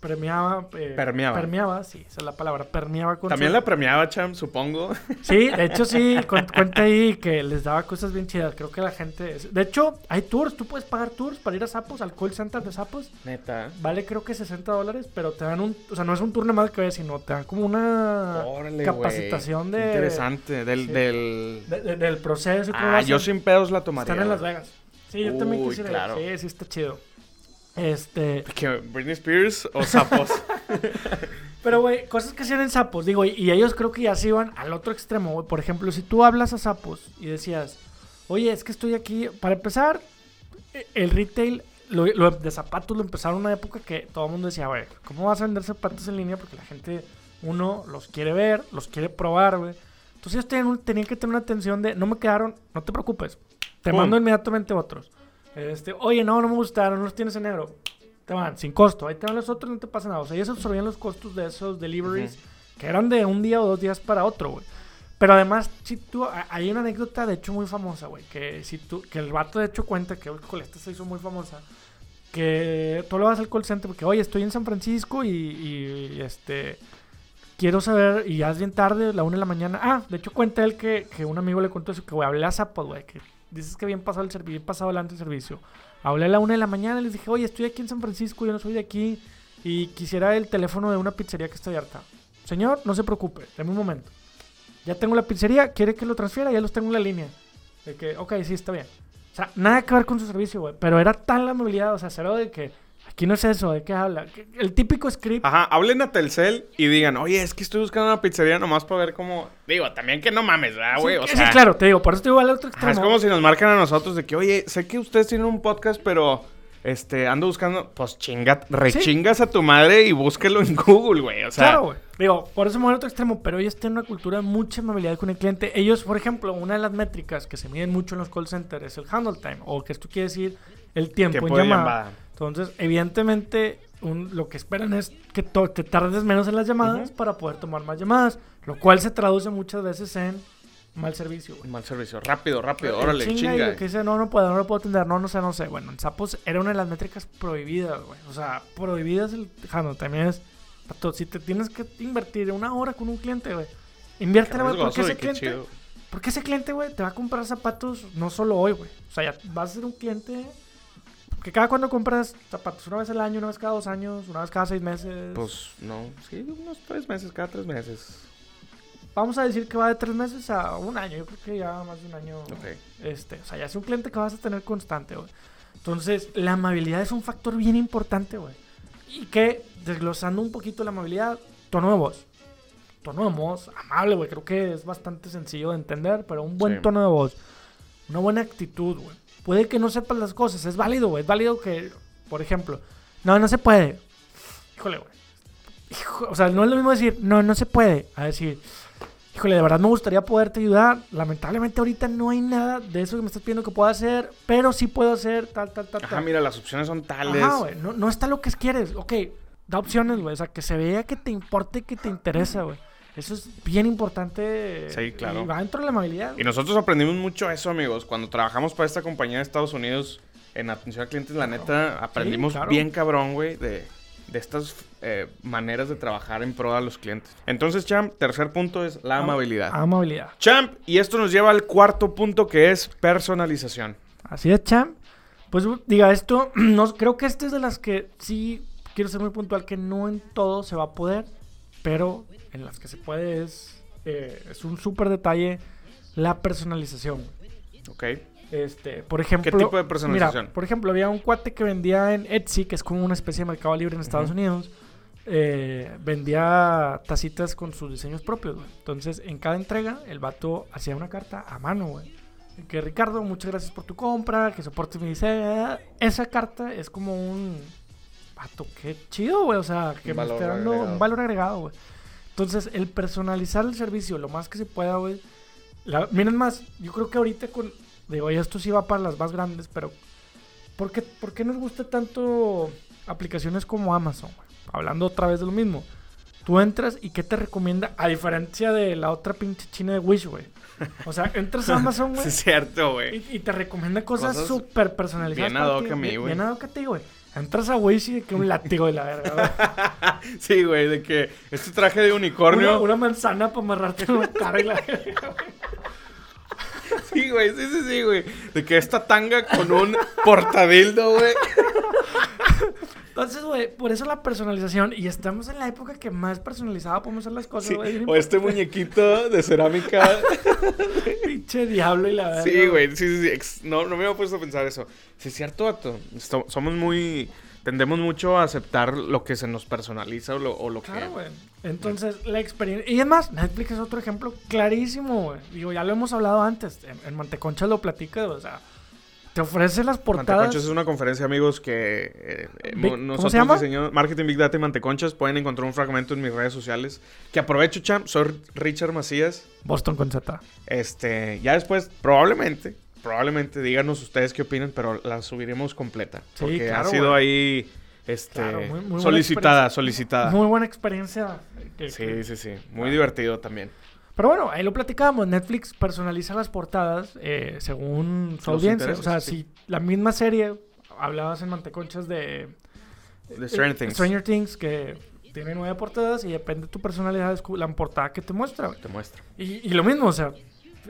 Speaker 2: premiaba. eh,
Speaker 1: Permeaba.
Speaker 2: Permeaba, sí, esa es la palabra. Permeaba con
Speaker 1: También
Speaker 2: su-
Speaker 1: la premiaba, Cham, supongo. [LAUGHS]
Speaker 2: Sí, de hecho sí, cu- cuenta ahí que les daba cosas bien chidas. Creo que la gente... De hecho, hay tours, tú puedes pagar tours para ir a Zappos, al call center de Zappos.
Speaker 1: Neta.
Speaker 2: Vale creo que 60 dólares, pero te dan un... O sea, no es un tour nada más que ves, sino te dan como una
Speaker 1: Órale,
Speaker 2: capacitación de...
Speaker 1: Interesante. Del.
Speaker 2: Sí.
Speaker 1: del...
Speaker 2: de- de- del proceso.
Speaker 1: Ah, yo sin pedos la tomaría.
Speaker 2: Están en Las. Vegas. Sí, yo también quisiera
Speaker 1: claro.
Speaker 2: Sí, sí está chido. Este...
Speaker 1: ¿Que Britney Spears o sapos? [LAUGHS]
Speaker 2: Pero, güey, cosas que hacían en Sapos, digo, y, ellos creo que ya se iban al otro extremo, güey. Por ejemplo, si tú hablas a Sapos y decías, oye, es que estoy aquí, para empezar, e- el retail lo, lo- de zapatos lo empezaron en una época que todo el mundo decía, güey, ¿cómo vas a vender zapatos en línea? Porque la gente, uno, los quiere ver, los quiere probar, güey. Entonces ellos tenían, que tener una atención de, no me quedaron, no te preocupes, te
Speaker 1: Pum.
Speaker 2: mando inmediatamente otros. Este, oye, no, no me gustaron, no los tienes en negro. Te van, sin costo. Ahí te van los otros, no te pasa nada. O sea, ellos absorbían los costos de esos deliveries que eran de un día o dos días para otro, güey. Pero además, si tú, hay una anécdota de hecho muy famosa, güey, que si tú, que el vato de hecho cuenta que, híjole, esta se hizo muy famosa, que tú le vas al call center porque, oye, estoy en San Francisco y, y, este, quiero saber, y ya es bien tarde, la una de la mañana. Ah, de hecho cuenta él que, que un amigo le contó eso, que, güey, hablé a Zappos, güey, que dices que bien pasado el servicio, pasado adelante el servicio. Hablé a la una de la mañana y les dije, oye, estoy aquí en San Francisco, yo no soy de aquí y quisiera el teléfono de una pizzería que está abierta. Señor, no se preocupe, deme un momento. Ya tengo la pizzería, quiere que lo transfiera, ya los tengo en la línea. De que, ok, sí, está bien. O sea, nada que ver con su servicio, güey. Pero era tan la movilidad, o sea, cero de que, aquí no es eso, ¿de qué habla? El típico script.
Speaker 1: Ajá, hablen a Telcel y digan, oye, es que estoy buscando una pizzería nomás para ver cómo. Digo, también que no mames, ¿verdad,
Speaker 2: Sí,
Speaker 1: güey?
Speaker 2: sí, claro, te digo, por eso te digo al otro
Speaker 1: ajá,
Speaker 2: extremo.
Speaker 1: es como si nos marcan a nosotros de que, oye, sé que ustedes tienen un podcast, pero. Este, ando buscando, pues chinga, rechingas a tu madre y búsquelo en Google, güey. O sea,
Speaker 2: Claro, güey. Digo, por eso me voy al otro extremo, pero ellos tienen una cultura de mucha amabilidad con el cliente. Ellos, por ejemplo, una de las métricas que se miden mucho en los call centers es el handle time, o que esto quiere decir el tiempo,
Speaker 1: tiempo
Speaker 2: en llamada.
Speaker 1: llamada.
Speaker 2: Entonces, evidentemente, un- lo que esperan es que te tardes menos en las llamadas para poder tomar más llamadas, lo cual se traduce muchas veces en mal servicio, güey.
Speaker 1: Mal servicio. Rápido, rápido,
Speaker 2: El
Speaker 1: órale,
Speaker 2: chinga
Speaker 1: chinga.
Speaker 2: y lo que dice, no, no puedo, no lo puedo atender, no, no sé, no sé. Bueno, en Sapos era una de las métricas prohibidas, güey. O sea, prohibidas el handle también es. pato, Si te tienes que invertir una hora con un cliente, güey, inviértela, güey, porque ese cliente,
Speaker 1: chido.
Speaker 2: porque ese cliente, güey, te va a comprar zapatos no solo hoy, güey. O sea, ya vas a ser un cliente que cada cuando compras zapatos, una vez al año, una vez cada dos años, una vez cada seis meses.
Speaker 1: Pues no, sí, unos tres meses, cada tres meses.
Speaker 2: Vamos a decir que va de tres meses a un año. Yo creo que ya más de un año.
Speaker 1: Ok.
Speaker 2: Este, o sea, ya es un cliente que vas a tener constante, güey. Entonces, la amabilidad es un factor bien importante, güey. Y que, desglosando un poquito la amabilidad, tono de voz. Tono de voz, amable, güey. Creo que es bastante sencillo de entender, pero un buen
Speaker 1: Sí.
Speaker 2: tono de voz. Una buena actitud, güey. Puede que no sepas las cosas, es válido, güey. Es válido que, por ejemplo, no, no se puede. Híjole, güey. Hijo- o sea, no es lo mismo decir, no, no se puede, a decir, híjole, de verdad me gustaría poderte ayudar. Lamentablemente ahorita no hay nada de eso que me estás pidiendo que pueda hacer, pero sí puedo hacer tal, tal, tal,
Speaker 1: Ajá,
Speaker 2: tal.
Speaker 1: mira, las opciones son tales.
Speaker 2: Ajá, güey. No, no está lo que quieres. Ok, da opciones, güey. O sea, que se vea que te importe, que te interesa, güey. Eso es bien importante.
Speaker 1: Sí, claro.
Speaker 2: Y va dentro de la amabilidad.
Speaker 1: Y nosotros aprendimos mucho eso, amigos. Cuando trabajamos para esta compañía de Estados Unidos en atención al cliente, la neta, aprendimos
Speaker 2: claro.
Speaker 1: bien cabrón, güey, de, de estas eh, maneras de trabajar en pro a los clientes. Entonces, Champ, tercer punto es la amabilidad.
Speaker 2: Amabilidad.
Speaker 1: Champ, y esto nos lleva al cuarto punto que es personalización.
Speaker 2: Así es, Champ. Pues diga esto, [CLEARS THROAT] no, creo que este es de las que sí quiero ser muy puntual, que no en todo se va a poder, pero en las que se puede es, eh, es un súper detalle la personalización.
Speaker 1: ¿Ok?
Speaker 2: Este, por ejemplo,
Speaker 1: tipo de personalización?
Speaker 2: Mira, por ejemplo, había un cuate que vendía en Etsy, que es como una especie de mercado libre en Estados
Speaker 1: Ujú.
Speaker 2: Unidos. eh, vendía tacitas con sus diseños propios, güey. Entonces, en cada entrega, el vato hacía una carta a mano, güey. Que Ricardo, muchas gracias por tu compra, que soportes mi diseño. Esa carta es como un. Vato, qué chido, güey. O sea, que me esté dando
Speaker 1: agregado.
Speaker 2: un valor agregado, güey. Entonces, el personalizar el servicio lo más que se pueda, güey. La- miren más, yo creo que ahorita con. Digo, y esto sí va para las más grandes, pero. ¿Por qué, por qué nos gusta tanto aplicaciones como Amazon, güey? Hablando otra vez de lo mismo. Tú entras y ¿qué te recomienda? A diferencia de la otra pinche china de Wish, güey. O sea, entras a Amazon, [LAUGHS] güey.
Speaker 1: Sí, es cierto, güey.
Speaker 2: Y, y te recomienda cosas súper personalizadas.
Speaker 1: bien ad hoc a mí, güey.
Speaker 2: Bien ad hoc a ti, güey. Entras a Wish y que un látigo de la verga, güey. [LAUGHS]
Speaker 1: Sí, güey, de que este traje de unicornio.
Speaker 2: Una, una manzana para amarrarte en la cara y la verga, güey.
Speaker 1: Sí, güey, sí, sí, sí, güey. De que esta tanga con un portadildo, güey.
Speaker 2: Entonces, güey, por eso la personalización. Y estamos en la época que más personalizada podemos hacer las cosas, güey.
Speaker 1: O este muñequito de cerámica. [LAUGHS]
Speaker 2: Pinche diablo y la verga.
Speaker 1: Sí, güey, sí, sí, No, no me había puesto a pensar eso. Sí, es cierto, vato. Somos muy. Tendemos mucho a aceptar lo que se nos personaliza o lo, o lo
Speaker 2: Claro,
Speaker 1: que.
Speaker 2: güey. Entonces, la experiencia. Y es más, Netflix es otro ejemplo clarísimo, güey. Digo, ya lo hemos hablado antes. En, en Manteconcha lo platica, o sea. Te ofrece las portadas.
Speaker 1: Manteconchas es una conferencia, amigos, que eh, eh,
Speaker 2: Big-
Speaker 1: mo-
Speaker 2: ¿cómo
Speaker 1: nosotros diseñamos Marketing Big Data y Manteconchas. Pueden encontrar un fragmento en mis redes sociales. Que aprovecho, champ. Soy Richard Macías.
Speaker 2: Boston con Z.
Speaker 1: Este, ya después, probablemente, probablemente díganos ustedes qué opinan, pero la subiremos completa.
Speaker 2: Sí,
Speaker 1: Porque
Speaker 2: claro,
Speaker 1: ha sido ahí, este,
Speaker 2: Claro, muy- muy buena
Speaker 1: solicitada, solicitada.
Speaker 2: Muy buena experiencia. que-
Speaker 1: Sí,
Speaker 2: que-
Speaker 1: sí, sí. Muy divertido también.
Speaker 2: Pero bueno, ahí lo platicábamos. Netflix personaliza las portadas eh, según su
Speaker 1: Los
Speaker 2: audiencia. O sea,
Speaker 1: sí.
Speaker 2: si la misma serie, hablabas en Manteconchas de
Speaker 1: The Stranger
Speaker 2: eh,
Speaker 1: Things.
Speaker 2: Stranger Things, que tiene nueve portadas y depende de tu personalidad, es la portada que te muestra.
Speaker 1: Te muestro.
Speaker 2: Y, y lo mismo, o sea,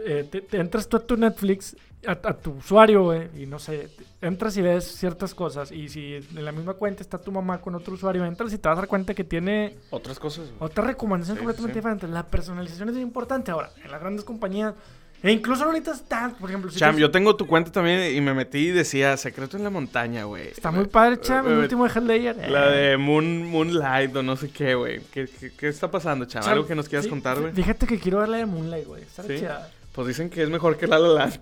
Speaker 2: eh, te, te entras tú a tu Netflix, a, a tu usuario, güey, y no sé, entras y ves ciertas cosas. Y si en la misma cuenta está tu mamá con otro usuario, entras y te vas a dar cuenta que tiene
Speaker 1: Otras cosas. güey.
Speaker 2: otra recomendación
Speaker 1: Sí,
Speaker 2: completamente
Speaker 1: sí.
Speaker 2: diferente. La personalización es muy importante. Ahora, en las grandes compañías, E incluso necesitas tanto, por ejemplo. si
Speaker 1: Cham,
Speaker 2: tú-
Speaker 1: yo tengo tu cuenta también y me metí y decía Secreto en la montaña, güey.
Speaker 2: Está muy padre, Cham. El
Speaker 1: Eh,
Speaker 2: último de Helldayer.
Speaker 1: La de Moon, Moonlight o no sé qué, güey. ¿Qué, qué, qué está pasando, Cham?
Speaker 2: Cham,
Speaker 1: ¿Algo que nos quieras
Speaker 2: sí,
Speaker 1: contar, güey?
Speaker 2: Fíjate que quiero ver la de Moonlight, güey. Está
Speaker 1: ¿Sí?
Speaker 2: chida.
Speaker 1: Pues dicen que es mejor que La La Land.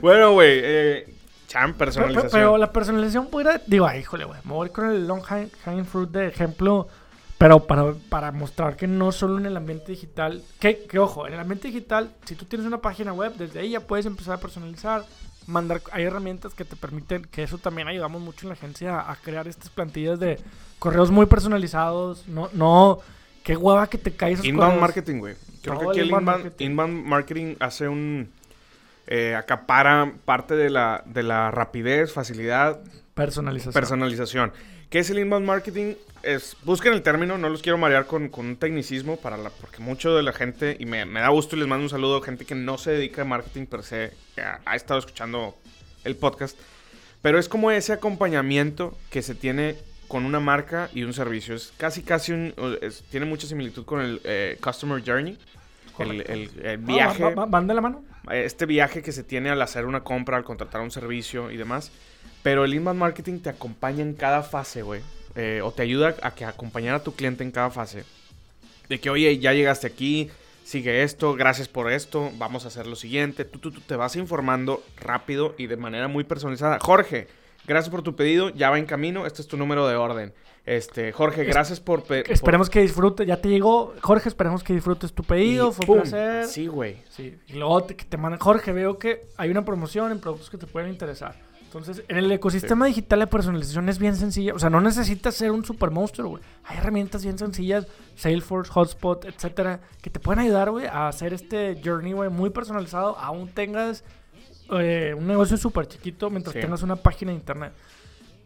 Speaker 1: bueno, güey. Eh,
Speaker 2: Pero,
Speaker 1: personalización.
Speaker 2: pero- pero la personalización pudiera. Digo, ay, híjole, güey. Me voy con el long hang- hanging fruit de ejemplo. Pero para, para mostrar que no solo en el ambiente digital. Que, que ojo, en el ambiente digital, si tú tienes una página web, desde ahí ya puedes empezar a personalizar. Mandar, hay herramientas que te permiten, que eso también ayudamos mucho en la agencia a, a crear estas plantillas de correos muy personalizados. No, no, qué hueva que te caes
Speaker 1: Inbound
Speaker 2: correos.
Speaker 1: marketing, güey. Creo que aquí
Speaker 2: el inbound
Speaker 1: inbound,
Speaker 2: marketing.
Speaker 1: inbound marketing hace un... eh, acapara parte de la, de la rapidez, facilidad,
Speaker 2: Personalización.
Speaker 1: personalización. ¿Qué es el inbound marketing? Es, busquen el término, no los quiero marear con, con un tecnicismo, para la, porque mucho de la gente, y me, me da gusto y les mando un saludo, gente que no se dedica a marketing per se, que ha, ha estado escuchando el podcast, pero es como ese acompañamiento que se tiene con una marca y un servicio. Es casi, casi un... es- tiene mucha similitud con el eh, Customer Journey, el, el-
Speaker 2: Ah,
Speaker 1: viaje
Speaker 2: va- va- ¿Van de la mano?
Speaker 1: este viaje que se tiene al hacer una compra, al contratar un servicio y demás. Pero el inbound marketing te acompaña en cada fase, güey. Eh, o te ayuda a que acompañar a tu cliente en cada fase. De que, oye, ya llegaste aquí, sigue esto, gracias por esto, vamos a hacer lo siguiente. Tú, tú, tú te vas informando rápido y de manera muy personalizada. Jorge, gracias por tu pedido, ya va en camino, este es tu número de orden. Este, Jorge, gracias por... pe- por-
Speaker 2: Esperemos que disfrutes. Ya te llegó. Jorge, esperemos que disfrutes tu
Speaker 1: y
Speaker 2: pedido. Fue
Speaker 1: ¡pum!
Speaker 2: un placer.
Speaker 1: Sí, güey.
Speaker 2: Sí. Y luego te, que te mandan. Jorge, veo que hay una promoción en productos que te pueden interesar. Entonces, en el ecosistema digital la personalización es bien sencilla. O sea, no necesitas ser un super monstruo, güey. Hay herramientas bien sencillas, Salesforce, Hotspot, etcétera, que te pueden ayudar, güey, a hacer este journey, güey, muy personalizado. Aún tengas eh, un negocio súper chiquito mientras
Speaker 1: Sí.
Speaker 2: tengas una página de internet.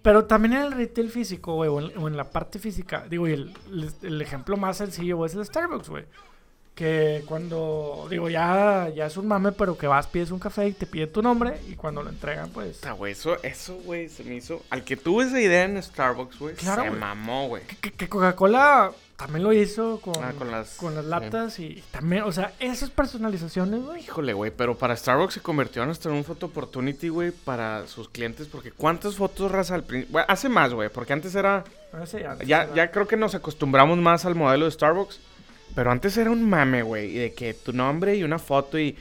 Speaker 2: Pero también en el retail físico, güey, o, en- o en la parte física. Digo, y el, el- el ejemplo más sencillo, güey, es el Starbucks, güey. Que cuando, digo, ya, ya es un mame, pero que vas, pides un café y te pide tu nombre y cuando lo entregan, pues...
Speaker 1: Güey, eso, eso, güey, se me hizo. Al que tuvo esa idea en Starbucks, güey,
Speaker 2: Claro,
Speaker 1: se
Speaker 2: güey.
Speaker 1: mamó, güey.
Speaker 2: Que, que Coca-Cola también lo hizo con,
Speaker 1: Ah, con las-
Speaker 2: con las latas y también, o sea, esas personalizaciones, güey.
Speaker 1: Híjole, güey, pero para Starbucks se convirtió en hasta en un photo opportunity, güey, para sus clientes, porque ¿cuántas fotos raza al principio? hace más, güey, porque antes era.
Speaker 2: Ya,
Speaker 1: Ya, ya creo que nos acostumbramos más al modelo de Starbucks, pero antes era un mame, güey, y de que tu nombre y una foto y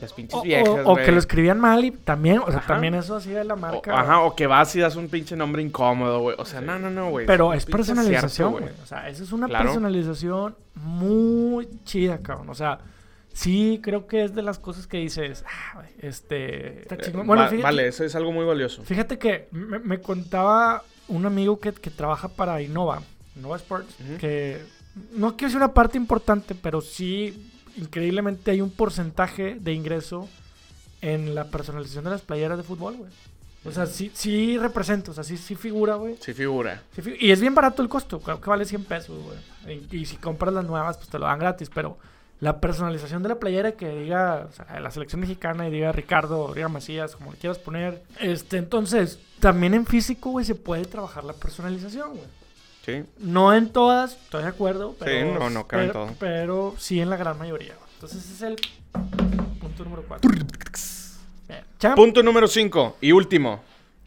Speaker 1: las pinches
Speaker 2: O,
Speaker 1: viejas,
Speaker 2: o- o que lo escribían mal y también, o sea,
Speaker 1: Ajá.
Speaker 2: también eso hacía la
Speaker 1: O-
Speaker 2: marca.
Speaker 1: ajá, o que vas y das un pinche nombre incómodo, güey. O sea, no, no, no, güey.
Speaker 2: Pero es personalización, güey. O sea, esa es una
Speaker 1: Claro.
Speaker 2: personalización muy chida, cabrón. O sea, sí creo que es de las cosas que dices, ah, este... Está
Speaker 1: Eh.
Speaker 2: Bueno,
Speaker 1: va-
Speaker 2: fíjate,
Speaker 1: vale, eso es algo muy valioso.
Speaker 2: fíjate que me, me contaba un amigo que, que trabaja para Innova, Innova Sports, que no quiero decir una parte importante, pero sí, increíblemente hay un porcentaje de ingreso en la personalización de las playeras de fútbol, güey. O sea, sí, sí representa, o sea, sí, sí figura, güey.
Speaker 1: Sí figura.
Speaker 2: Sí, fi- y es bien barato el costo, creo que vale 100 pesos, güey. Y, y si compras las nuevas, pues te lo dan gratis, pero la personalización de la playera que diga, o sea, la selección mexicana y diga Ricardo, diga Macías, como le quieras poner. Este, entonces, también en físico, güey, se puede trabajar la personalización, güey.
Speaker 1: Sí.
Speaker 2: No en todas, estoy de acuerdo, pero,
Speaker 1: no, no cabe en todo.
Speaker 2: pero sí en la gran mayoría. Entonces, ese es el punto número 4.
Speaker 1: Punto número 5 y último.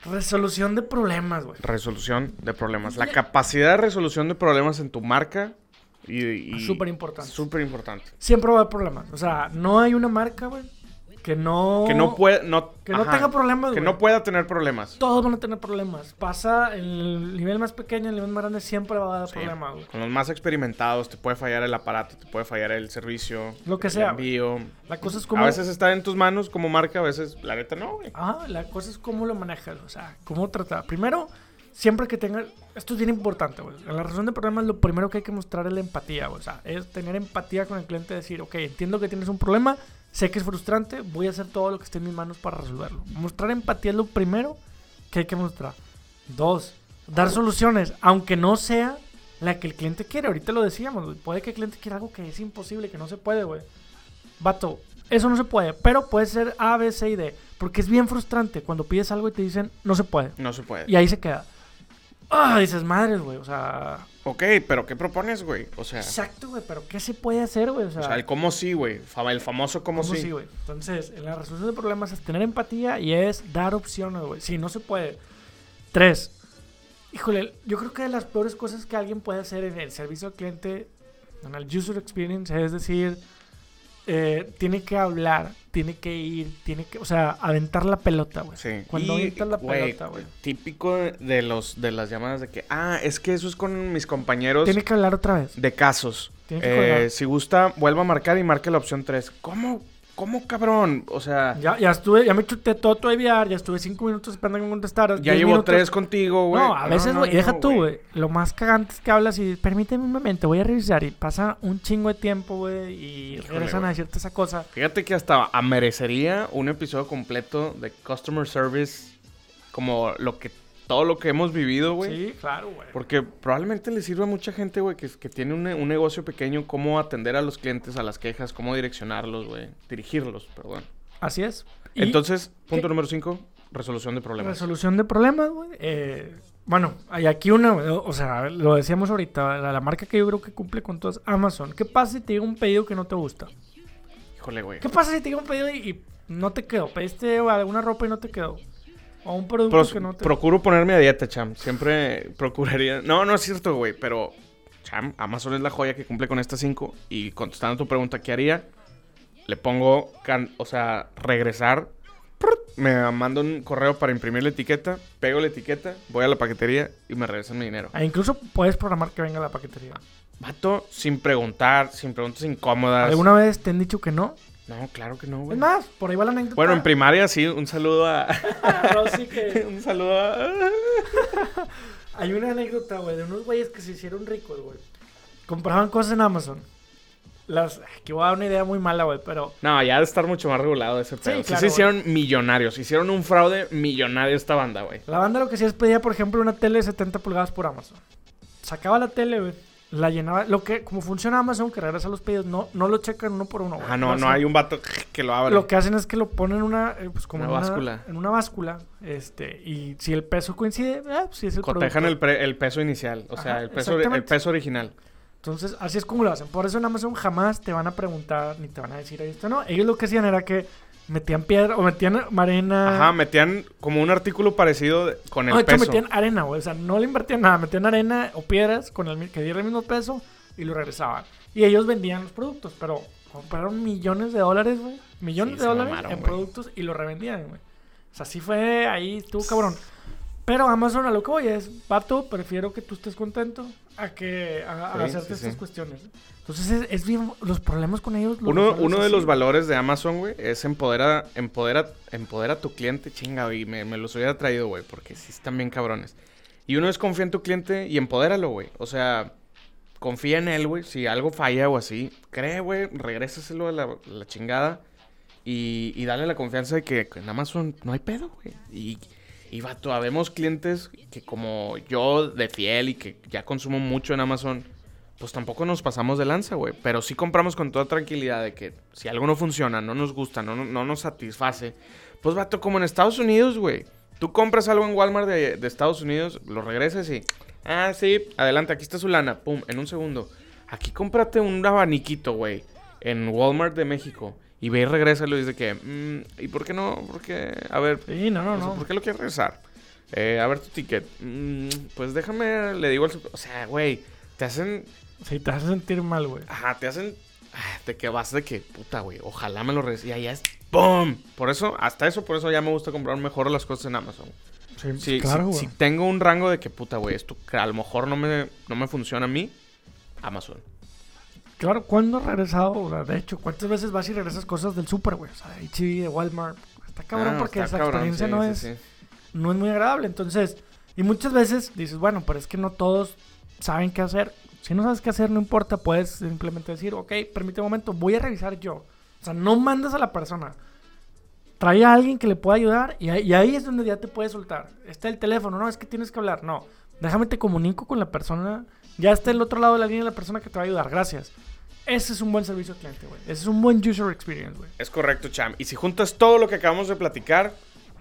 Speaker 2: Resolución de problemas, güey.
Speaker 1: Resolución de problemas. La capacidad de resolución de problemas en tu marca y... y-
Speaker 2: Súper importante.
Speaker 1: Súper importante.
Speaker 2: Siempre va a haber problemas. O sea, no hay una marca, güey, que no...
Speaker 1: Que no pueda... No,
Speaker 2: Que no
Speaker 1: ajá,
Speaker 2: tenga problemas,
Speaker 1: Que no pueda tener problemas.
Speaker 2: Todos van a tener problemas. Pasa el nivel más pequeño, el nivel más grande, siempre va a haber
Speaker 1: Sí.
Speaker 2: problemas.
Speaker 1: Con los más experimentados te puede fallar el aparato, te puede fallar el servicio.
Speaker 2: Lo que
Speaker 1: el
Speaker 2: sea,
Speaker 1: envío.
Speaker 2: La cosa es como...
Speaker 1: A veces está en tus manos como marca, a veces la neta no, güey.
Speaker 2: Ajá, la cosa es cómo lo manejas, o sea, cómo tratar. Primero, siempre que tengas... Esto es bien importante, güey. En la resolución de problemas, lo primero que hay que mostrar es la empatía, güey. O sea, es tener empatía con el cliente, decir, ok, entiendo que tienes un problema, sé que es frustrante, voy a hacer todo lo que esté en mis manos para resolverlo. Mostrar empatía es lo primero que hay que mostrar. Dos, dar soluciones, aunque no sea la que el cliente quiere. Ahorita lo decíamos. Puede que el cliente quiera algo que es imposible, que no se puede, güey. Vato, eso no se puede, pero puede ser A, B, C y D. Porque es bien frustrante cuando pides algo y te dicen no se puede.
Speaker 1: No se puede.
Speaker 2: Y ahí se queda. Ah, dices, madres, güey. O sea,
Speaker 1: Ok, pero ¿qué propones, güey? O sea,
Speaker 2: exacto, güey. Pero ¿qué se puede hacer, güey? O sea,
Speaker 1: o sea, el cómo sí, güey. El famoso cómo,
Speaker 2: ¿cómo
Speaker 1: sí.
Speaker 2: sí, güey? Entonces, en la resolución de problemas es tener empatía y es dar opciones, güey. Sí, no se puede. Tres. Híjole, yo creo que de las peores cosas que alguien puede hacer en el servicio al cliente, en el user experience, es decir, eh, tiene que hablar, tiene que ir, tiene que, o sea, aventar la pelota, güey.
Speaker 1: Sí.
Speaker 2: Cuando
Speaker 1: Y,
Speaker 2: avientas la pelota, güey.
Speaker 1: Típico de los de las llamadas de que, ah, es que eso es con mis compañeros
Speaker 2: Tiene que hablar otra vez.
Speaker 1: de casos.
Speaker 2: Tiene que
Speaker 1: Eh, si gusta, vuelva a marcar y marque la opción 3. ¿Cómo? ¿Cómo, cabrón? O sea, ya,
Speaker 2: Ya, ya estuve, ya me chuté todo tu IVR, ya estuve cinco minutos esperando que me contestaras. diez
Speaker 1: llevo
Speaker 2: minutos.
Speaker 1: tres contigo, güey.
Speaker 2: No, a veces,
Speaker 1: no,
Speaker 2: güey, y deja
Speaker 1: no,
Speaker 2: tú, güey. Lo más cagante es que hablas y permíteme un momento, voy a revisar. Y pasa un chingo de tiempo, güey, y
Speaker 1: Híjole,
Speaker 2: regresan a decirte esa cosa.
Speaker 1: Fíjate que hasta merecería un episodio completo de Customer Service, como lo que todo lo que hemos vivido, güey.
Speaker 2: Sí, claro, güey.
Speaker 1: Porque probablemente le sirva a mucha gente, güey, que, que tiene un, ne- un negocio pequeño, cómo atender a los clientes, a las quejas, cómo direccionarlos, güey. Dirigirlos, perdón.
Speaker 2: Así es.
Speaker 1: Entonces, punto
Speaker 2: ¿qué?
Speaker 1: número 5, resolución de problemas.
Speaker 2: resolución de problemas, güey. eh, bueno, hay aquí una, o sea, lo decíamos ahorita, la, la marca que yo creo que cumple con todas, Amazon. ¿Qué pasa si te llega un pedido que no te gusta?
Speaker 1: Híjole, güey.
Speaker 2: ¿Qué pasa si te llega un pedido y, y no te quedó? Pediste alguna ropa y no te quedó. O un producto
Speaker 1: Pro-
Speaker 2: que no te
Speaker 1: Procuro ponerme a dieta, Cham. Siempre procuraría. No, no es cierto, güey. Pero, Cham, Amazon es la joya que cumple con estas cinco. Y contestando tu pregunta, ¿qué haría? Le pongo, can- o sea, regresar. Me mando un correo para imprimir la etiqueta. Pego la etiqueta. Voy a la paquetería y me regresan mi dinero.
Speaker 2: Ah, incluso puedes programar que venga la paquetería.
Speaker 1: Vato, sin preguntar, sin preguntas incómodas.
Speaker 2: ¿Alguna vez te han dicho que no?
Speaker 1: No, claro que no,
Speaker 2: Es
Speaker 1: güey.
Speaker 2: más, por ahí va la anécdota.
Speaker 1: Bueno, en primaria sí, un saludo a. [LAUGHS]
Speaker 2: Rosy, que [LAUGHS]
Speaker 1: un saludo a. [LAUGHS]
Speaker 2: hay una anécdota, güey, de unos güeyes que se hicieron ricos, güey. Compraban cosas en Amazon. Las, que voy a dar una idea muy mala, güey, pero
Speaker 1: No, ya de estar mucho más regulado ese pedo. Sí,
Speaker 2: claro,
Speaker 1: se hicieron millonarios. Hicieron un fraude millonario esta banda, güey.
Speaker 2: la banda lo que hacía es pedía, por ejemplo, una tele de 70 pulgadas por Amazon. Sacaba la tele, güey, la llenaba. Lo que, como funciona Amazon, que regresa los pedidos, no, no lo checan uno por uno, güey.
Speaker 1: Ah, no, no hay un vato que lo abre.
Speaker 2: Lo que hacen es que lo ponen en una, eh, pues como
Speaker 1: Una
Speaker 2: en una
Speaker 1: báscula.
Speaker 2: En una báscula, este, y si el peso coincide, ah, pues sí es el
Speaker 1: Cotejan el, pre- el peso inicial. O sea, el peso, el peso original.
Speaker 2: Entonces, así es como lo hacen. Por eso en Amazon jamás te van a preguntar ni te van a decir esto, ¿no? Ellos lo que hacían era que metían piedra o metían arena.
Speaker 1: Ajá, metían como un artículo parecido de- con el
Speaker 2: no, de hecho,
Speaker 1: peso.
Speaker 2: metían arena, güey. O sea, no le invertían nada. Metían arena o piedras con el, que diera el mismo peso y lo regresaban. Y ellos vendían los productos, pero compraron millones de dólares, güey. Millones
Speaker 1: Sí,
Speaker 2: de dólares
Speaker 1: mamaron,
Speaker 2: en productos y lo revendían, güey. O sea, así fue ahí, estuvo cabrón. Pero Amazon a lo que voy es, vato, prefiero que tú estés contento a que a, a
Speaker 1: Sí,
Speaker 2: hacerte
Speaker 1: sí,
Speaker 2: estas
Speaker 1: sí.
Speaker 2: cuestiones. Entonces es, es bien, los problemas con ellos. los
Speaker 1: Uno, uno de
Speaker 2: así.
Speaker 1: los valores de Amazon, güey, es empodera, empodera, empodera a tu cliente, chinga, güey. Me, me los hubiera traído, güey, porque sí están bien cabrones. Y uno es confía en tu cliente y empodéralo, güey. O sea, confía en él, güey. Si algo falla o así, cree, güey, regrésaselo a la, la chingada. Y, y dale la confianza de que en Amazon no hay pedo, güey. Y, y vato, habemos clientes que como yo de fiel y que ya consumo mucho en Amazon, pues tampoco nos pasamos de lanza, güey. Pero sí compramos con toda tranquilidad de que si algo no funciona, no nos gusta, no, no nos satisface, pues vato, como en Estados Unidos, güey. Tú compras algo en Walmart de, de Estados Unidos, lo regresas y... Ah, sí, adelante, aquí está su lana. Pum, en un segundo. Aquí cómprate un abaniquito, güey. En Walmart de México. Y ve y regrésalo y dice que... mm, ¿Y por qué no? Porque... A ver,
Speaker 2: Sí, no, no,
Speaker 1: o sea,
Speaker 2: no.
Speaker 1: ¿Por qué lo quieres regresar? Eh, a ver tu ticket. Mm, pues déjame, le digo al... O sea, güey, te hacen...
Speaker 2: Sí, te hace sentir mal, güey.
Speaker 1: Ajá, te hacen... ah, De que vas de que, puta, güey, ojalá me lo regrese. Y ahí es... ¡Pum! Por eso, hasta eso, por eso ya me gusta comprar mejor las cosas en Amazon.
Speaker 2: Sí,
Speaker 1: Si,
Speaker 2: claro,
Speaker 1: si, si tengo un rango de que, puta, güey, esto a lo mejor no me, no me funciona a mí, Amazon.
Speaker 2: Claro, ¿cuándo has regresado? O sea, de hecho, ¿cuántas veces vas y regresas cosas del super, güey? O sea, de H&B, de Walmart. Está cabrón
Speaker 1: Ah,
Speaker 2: porque
Speaker 1: está
Speaker 2: esa
Speaker 1: cabrón,
Speaker 2: experiencia
Speaker 1: sí,
Speaker 2: no, es,
Speaker 1: sí.
Speaker 2: no es muy agradable. Entonces, y muchas veces dices, bueno, pero es que no todos saben qué hacer. Si no sabes qué hacer, no importa, puedes simplemente decir, ok, permíteme un momento, voy a revisar yo. O sea, no mandas a la persona. Trae a alguien que le pueda ayudar y ahí, y ahí es donde ya te puedes soltar. Está el teléfono, no, es que tienes que hablar. No, déjame te comunico con la persona. Ya está el otro lado de la línea la persona que te va a ayudar. Gracias. Ese es un buen servicio al cliente, güey. Ese es un buen user experience, güey.
Speaker 1: Es correcto, Cham. Y si juntas todo lo que acabamos de platicar,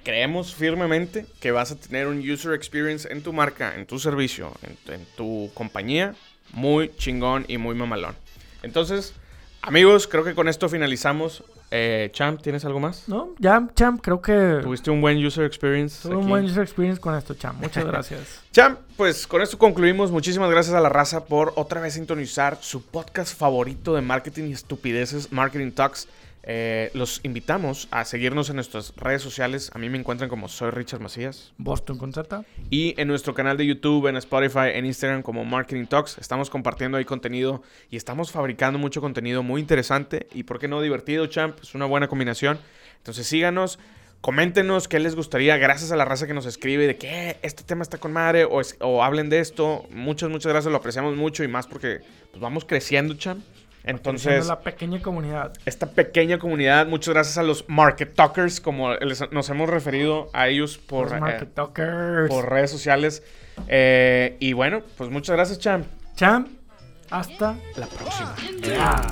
Speaker 1: creemos firmemente que vas a tener un user experience en tu marca, en tu servicio, en, en tu compañía, muy chingón y muy mamalón. Entonces, amigos, creo que con esto finalizamos. Eh, Champ, ¿tienes algo más?
Speaker 2: No, ya, Champ, creo que...
Speaker 1: Tuviste un buen user experience.
Speaker 2: Tuve un buen user experience con esto, Champ. Muchas [LAUGHS] gracias.
Speaker 1: Champ, pues con esto concluimos. Muchísimas gracias a la raza por otra vez sintonizar su podcast favorito de marketing y estupideces, Marketing Talks. Eh, los invitamos a seguirnos en nuestras redes sociales. A mí me encuentran como soy Richard Macías.
Speaker 2: Boston con Z.
Speaker 1: Y en nuestro canal de YouTube, en Spotify, en Instagram como Marketing Talks. Estamos compartiendo ahí contenido y estamos fabricando mucho contenido muy interesante y, ¿por qué no, divertido, champ? Es una buena combinación. Entonces síganos, coméntenos qué les gustaría, gracias a la raza que nos escribe de que "Eh, este tema está con madre o, es- o hablen de esto. Muchas, muchas gracias, lo apreciamos mucho y más porque pues, vamos creciendo, champ. Entonces,
Speaker 2: la pequeña comunidad.
Speaker 1: esta pequeña comunidad, muchas gracias a los Market Talkers, como les- nos hemos referido a ellos por...
Speaker 2: Los
Speaker 1: eh,
Speaker 2: Market Talkers.
Speaker 1: por redes sociales. Eh, y bueno, pues muchas gracias, Champ.
Speaker 2: Champ, hasta
Speaker 1: La próxima.
Speaker 2: ya.